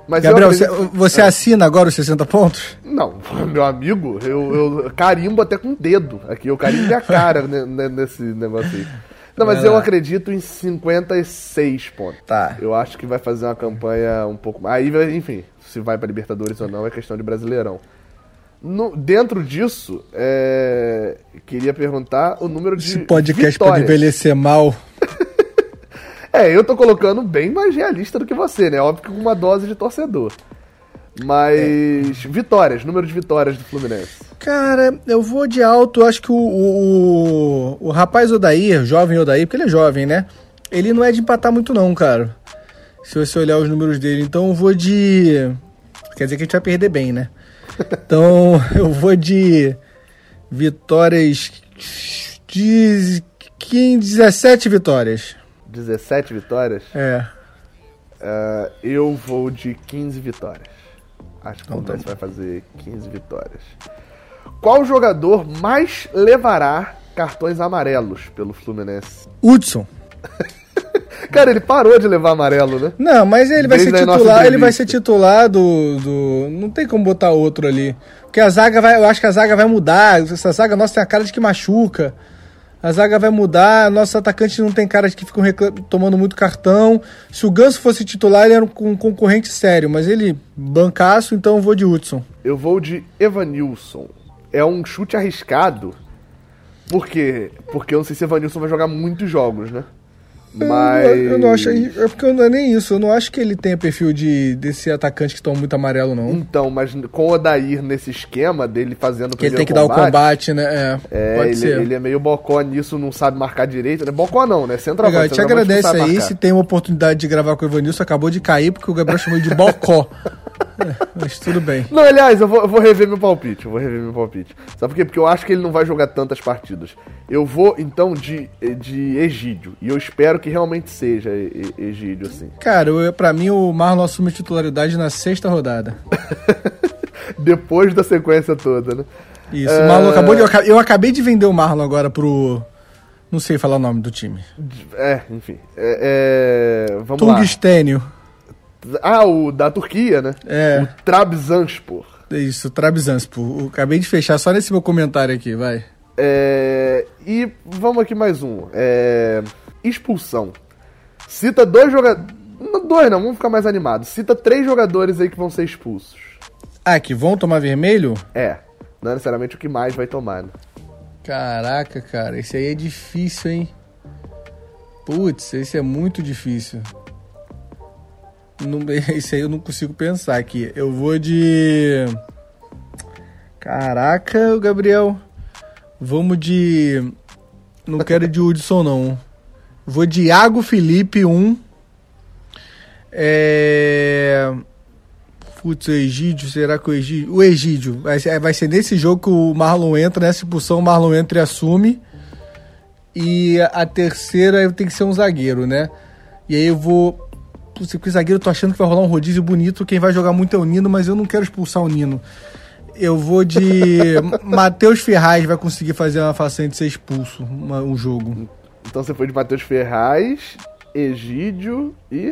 Mas Gabriel, acredito... você, você é. assina agora os 60 pontos? Não, <laughs> meu amigo, eu, eu carimbo até com o dedo aqui. Eu carimbo minha cara nesse negócio aí. Não, mas é. eu acredito em 56 pontos. Tá. Eu acho que vai fazer uma campanha um pouco mais. Aí, enfim, se vai para Libertadores ou não é questão de Brasileirão. No, dentro disso, é, queria perguntar o número de. Esse podcast vitórias. pode envelhecer mal. <laughs> É, eu tô colocando bem mais realista do que você, né? Óbvio que com uma dose de torcedor. Mas. É. Vitórias, número de vitórias do Fluminense. Cara, eu vou de alto. Acho que o, o, o rapaz Odair, jovem Odair, porque ele é jovem, né? Ele não é de empatar muito, não, cara. Se você olhar os números dele. Então eu vou de. Quer dizer que a gente vai perder bem, né? <laughs> Então eu vou de. Vitórias. De 15, 17 vitórias. 17 vitórias? É. Uh, eu vou de 15 vitórias. Acho que o Então tá Fluminense vai fazer 15 vitórias. Qual jogador mais levará cartões amarelos pelo Fluminense? Hudson. <laughs> Cara, ele parou de levar amarelo, né? Não, mas ele vai Desde ser titular, ele vai ser titular do, do. Não tem como botar outro ali. Porque a zaga vai. Eu acho que a zaga vai mudar. Essa zaga nossa tem a cara de que machuca. A zaga vai mudar, nossos atacantes não tem cara de que ficam recla- tomando muito cartão. Se o Ganso fosse titular, ele era um, um concorrente sério, mas ele bancaço, então eu vou de Hudson. Eu vou de Evanilson. É um chute arriscado. Por quê? Porque eu não sei se Evanilson vai jogar muitos jogos, né? Mas. Eu, eu não acho. É porque não é nem isso. Eu não acho que ele tenha perfil de desse atacante que toma muito amarelo, não. Então, mas com o Odair nesse esquema dele fazendo o que ele tem que dar o combate, né? É, É, pode ele, ser. ele é meio bocó nisso, não sabe marcar direito. Né? Bocó não, né? Centroavante. Legal, te agradece aí. marcar. Se tem uma oportunidade de gravar com o Evanilson, acabou de cair porque o Gabriel chamou ele de Bocó. <laughs> É, mas tudo bem. Não, aliás, eu vou, eu vou rever meu palpite. Eu vou rever meu palpite. Sabe por quê? Porque eu acho que ele não vai jogar tantas partidas. Eu vou, então, de, de Egídio. E eu espero que realmente seja Egídio, assim. Cara, eu, pra mim o Marlon assume titularidade na sexta rodada. <laughs> Depois da sequência toda, né? Isso, É. o Marlon acabou de. Eu acabei de vender o Marlon agora pro. Não sei falar o nome do time. É, enfim. É, é, vamos Tungstênio. lá. Ah, o da Turquia, né? É. O Trabzonspor. Isso, Trabzonspor. Eu Acabei de fechar só nesse meu comentário aqui, vai. É, e vamos aqui mais um. É, expulsão. Cita dois jogadores. Dois não, vamos ficar mais animados. Cita três jogadores aí que vão ser expulsos. Ah, que vão tomar vermelho? É, não é necessariamente o que mais vai tomar. Né? Caraca, cara, esse aí é difícil, hein? Putz, esse é muito difícil. Não, esse <laughs> aí eu não consigo pensar aqui. Eu vou de. Caraca, Gabriel. Vamos de. Não quero de Hudson, não. Vou de Iago Felipe 1. É. Putz, o Egídio, será que o Egídio. O Egídio. Vai ser, vai ser nesse jogo que o Marlon entra, nessa expulsão, o Marlon entra e assume. E a terceira tem que ser um zagueiro, né? E aí eu vou. Putz, porque zagueiro eu tô achando que vai rolar um rodízio bonito. Quem vai jogar muito é o Nino, mas eu não quero expulsar o Nino. Eu vou de. <laughs> Matheus Ferraz vai conseguir fazer uma façanha de ser expulso uma- um jogo. Então você foi de Matheus Ferraz, Egídio e.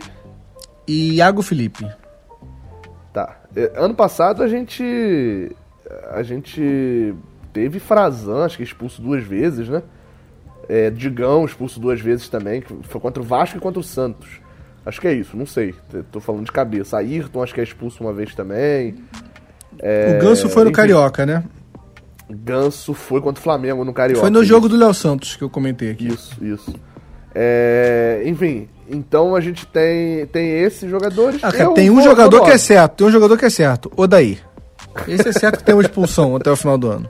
E Iago Felipe. Tá. É, Ano passado a gente. A gente teve Frazan, acho que expulso duas vezes, né? É, Digão expulso duas vezes também, que foi contra o Vasco e contra o Santos. Acho que é isso, não sei. Tô falando de cabeça. Ayrton acho que é expulso uma vez também. É, o Ganso foi no enfim, Carioca, né? Ganso foi contra o Flamengo no Carioca. Foi no isso. jogo do Léo Santos que eu comentei aqui. Isso, isso. É, enfim, então a gente tem, tem esses jogadores. Ah, cara, tem um jogador que é certo, tem um jogador que é certo, Odaí. Esse é certo que tem uma expulsão até o final do ano.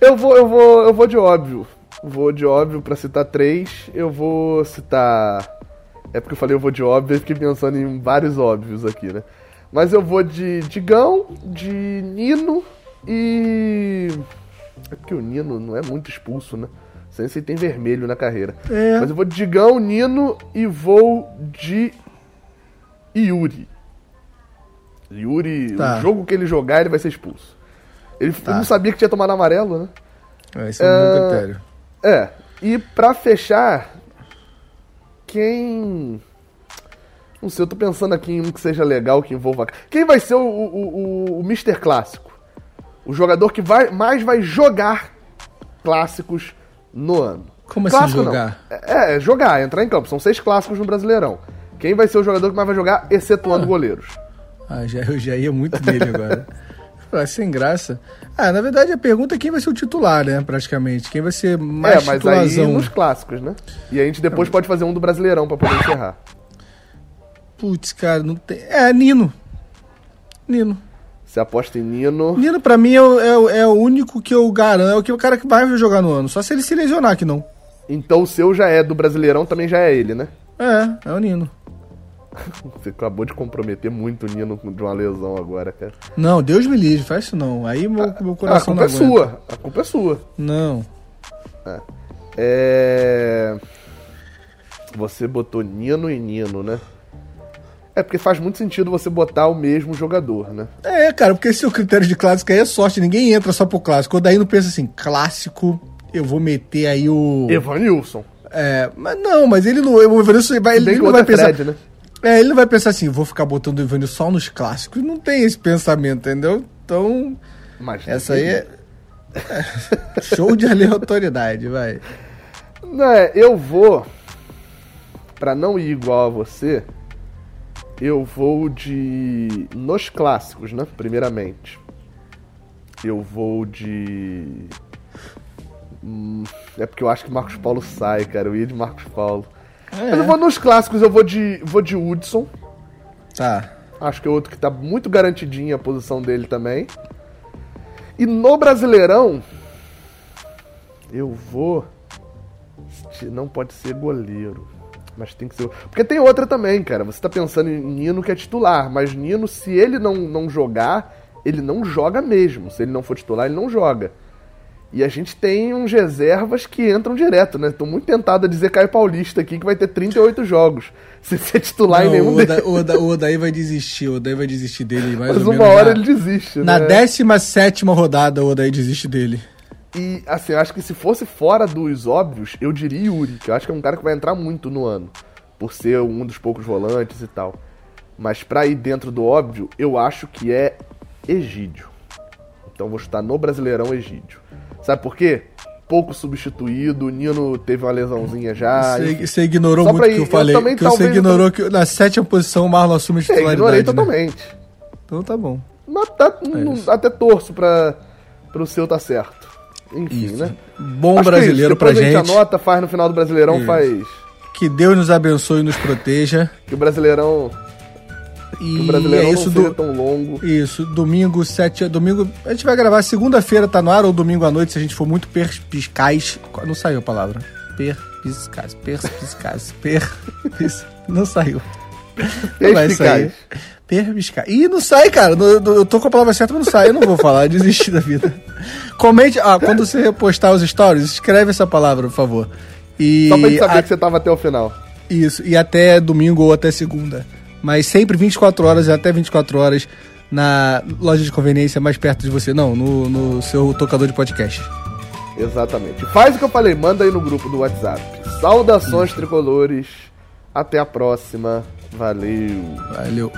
Eu vou, eu vou, eu vou de óbvio. Vou de óbvio pra citar três. Eu vou citar. É porque eu falei eu vou de óbvio, eu fiquei pensando em vários óbvios aqui, né? Mas eu vou de Digão, de Nino e. É porque o Nino não é muito expulso, né? Sem se tem vermelho na carreira. É. Mas eu vou de Digão, Nino e vou de Yuri. Yuri, Tá. o jogo que ele jogar, ele vai ser expulso. Ele Tá. não sabia que tinha tomado amarelo, né? Esse é um bom Ah, critério. É. E pra fechar, quem. Não sei, eu tô pensando aqui em um que seja legal, que envolva. Quem vai ser o, o, o, o Mr. Clássico? O jogador que vai, mais vai jogar clássicos no ano. Como assim Clássico não. jogar? É, é, jogar, entrar em campo. São seis clássicos no Brasileirão. Quem vai ser o jogador que mais vai jogar, excetuando goleiros? Ah, já, eu já ia muito nele agora. <laughs> Ah, sem graça. Ah, na verdade a pergunta é quem vai ser o titular, né? Praticamente. Quem vai ser mais é, mas titularzão. aí nos clássicos, né? E a gente depois pode fazer um do Brasileirão pra poder encerrar. Putz, cara, não tem. É, Nino. Nino. Você aposta em Nino. Nino, pra mim, é o, é é o único que eu garanto. É o que o cara que vai jogar no ano. Só se ele se lesionar que não. Então o seu já é do Brasileirão, também já é ele, né? É, é o Nino. <laughs> Você acabou de comprometer muito o Nino de uma lesão agora, cara. Não, Deus me livre, faz isso não. Aí meu, meu a coração culpa é não aguenta. sua. A culpa é sua. Não. É. Você botou Nino e Nino, né? É porque faz muito sentido você botar o mesmo jogador, né? É, cara, porque esse é o critério de clássico aí é sorte, ninguém entra só pro clássico. O daí não pensa assim, clássico, eu vou meter aí o. Evanilson. É, mas não, mas ele não. O Evanilson vai, ele, não vai é pensar. Fred, né? É, ele não vai pensar assim, vou ficar botando o Evanilson só nos clássicos. Não tem esse pensamento, entendeu? Então, Mas essa aí é. é <laughs> Show de aleatoriedade, vai. Não, é, eu vou. Pra não ir igual a você, eu vou de. Nos clássicos, né? Primeiramente. Eu vou de. Hum, é porque eu acho que Marcos Paulo sai, cara. Eu ia de Marcos Paulo. É. Mas eu vou nos clássicos, eu vou de. vou de Hudson. Tá. Acho que é outro que tá muito garantidinho a posição dele também. E no Brasileirão, eu vou. Não pode ser goleiro. Mas tem que ser. Porque tem outra também, cara. Você tá pensando em Nino que é titular. Mas Nino, se ele não, não jogar, ele não joga mesmo. Se ele não for titular, ele não joga. E a gente tem uns reservas que entram direto, né? Tô muito tentado a dizer Caio Paulista aqui que vai ter 38 jogos. <laughs> Se ser titular Não, em nenhum o, deles. Oda, o, Oda, o Odaí vai desistir, o Odaí vai desistir dele mais Mas ou uma menos hora na- ele desiste, Na né? 17 rodada, o Odaí desiste dele. E, assim, eu acho que se fosse fora dos óbvios, eu diria Yuri, que eu acho que é um cara que vai entrar muito no ano, por ser um dos poucos volantes e tal. Mas pra ir dentro do óbvio, eu acho que é Egídio. Então vou chutar no Brasileirão Egídio. Sabe por quê? Pouco substituído, o Nino teve uma lesãozinha já. Você, ignorou Só muito o que eu eu falei. também que você ignorou que na sétima posição o Marlon assume a É, titularidade. ignorei né? totalmente. Então tá bom. Mas tá- não- isso. até torço pra, pro seu tá certo. Enfim, Isso. né? Bom Acho é brasileiro pra Depois a gente. gente anota, faz no final do Brasileirão, Isso. faz. Que Deus nos abençoe e nos proteja. Que o Brasileirão, E o Brasileirão é isso não do. tão longo. Isso, domingo, 7 Domingo. A gente vai gravar segunda-feira, tá no ar, ou domingo à noite, se a gente for muito perspicaz. Não saiu a palavra. Perspicaz. <laughs> Perspicaz. Per. Não saiu. Não vai sair. Perspicaz. Ih, não sai, cara. Eu tô com a palavra certa, mas não sai. Eu não vou falar, desisti da vida. Comente. Ah, quando você repostar os stories, escreve essa palavra, por favor. E Só pra gente saber a- que você tava até o final. isso, e até domingo ou até segunda. Mas sempre 24 horas e até 24 horas na loja de conveniência mais perto de você. Não, no, no seu tocador de podcast. Exatamente. Faz o que eu falei, manda aí no grupo do WhatsApp. Saudações tricolores. Até a próxima. Valeu. Valeu.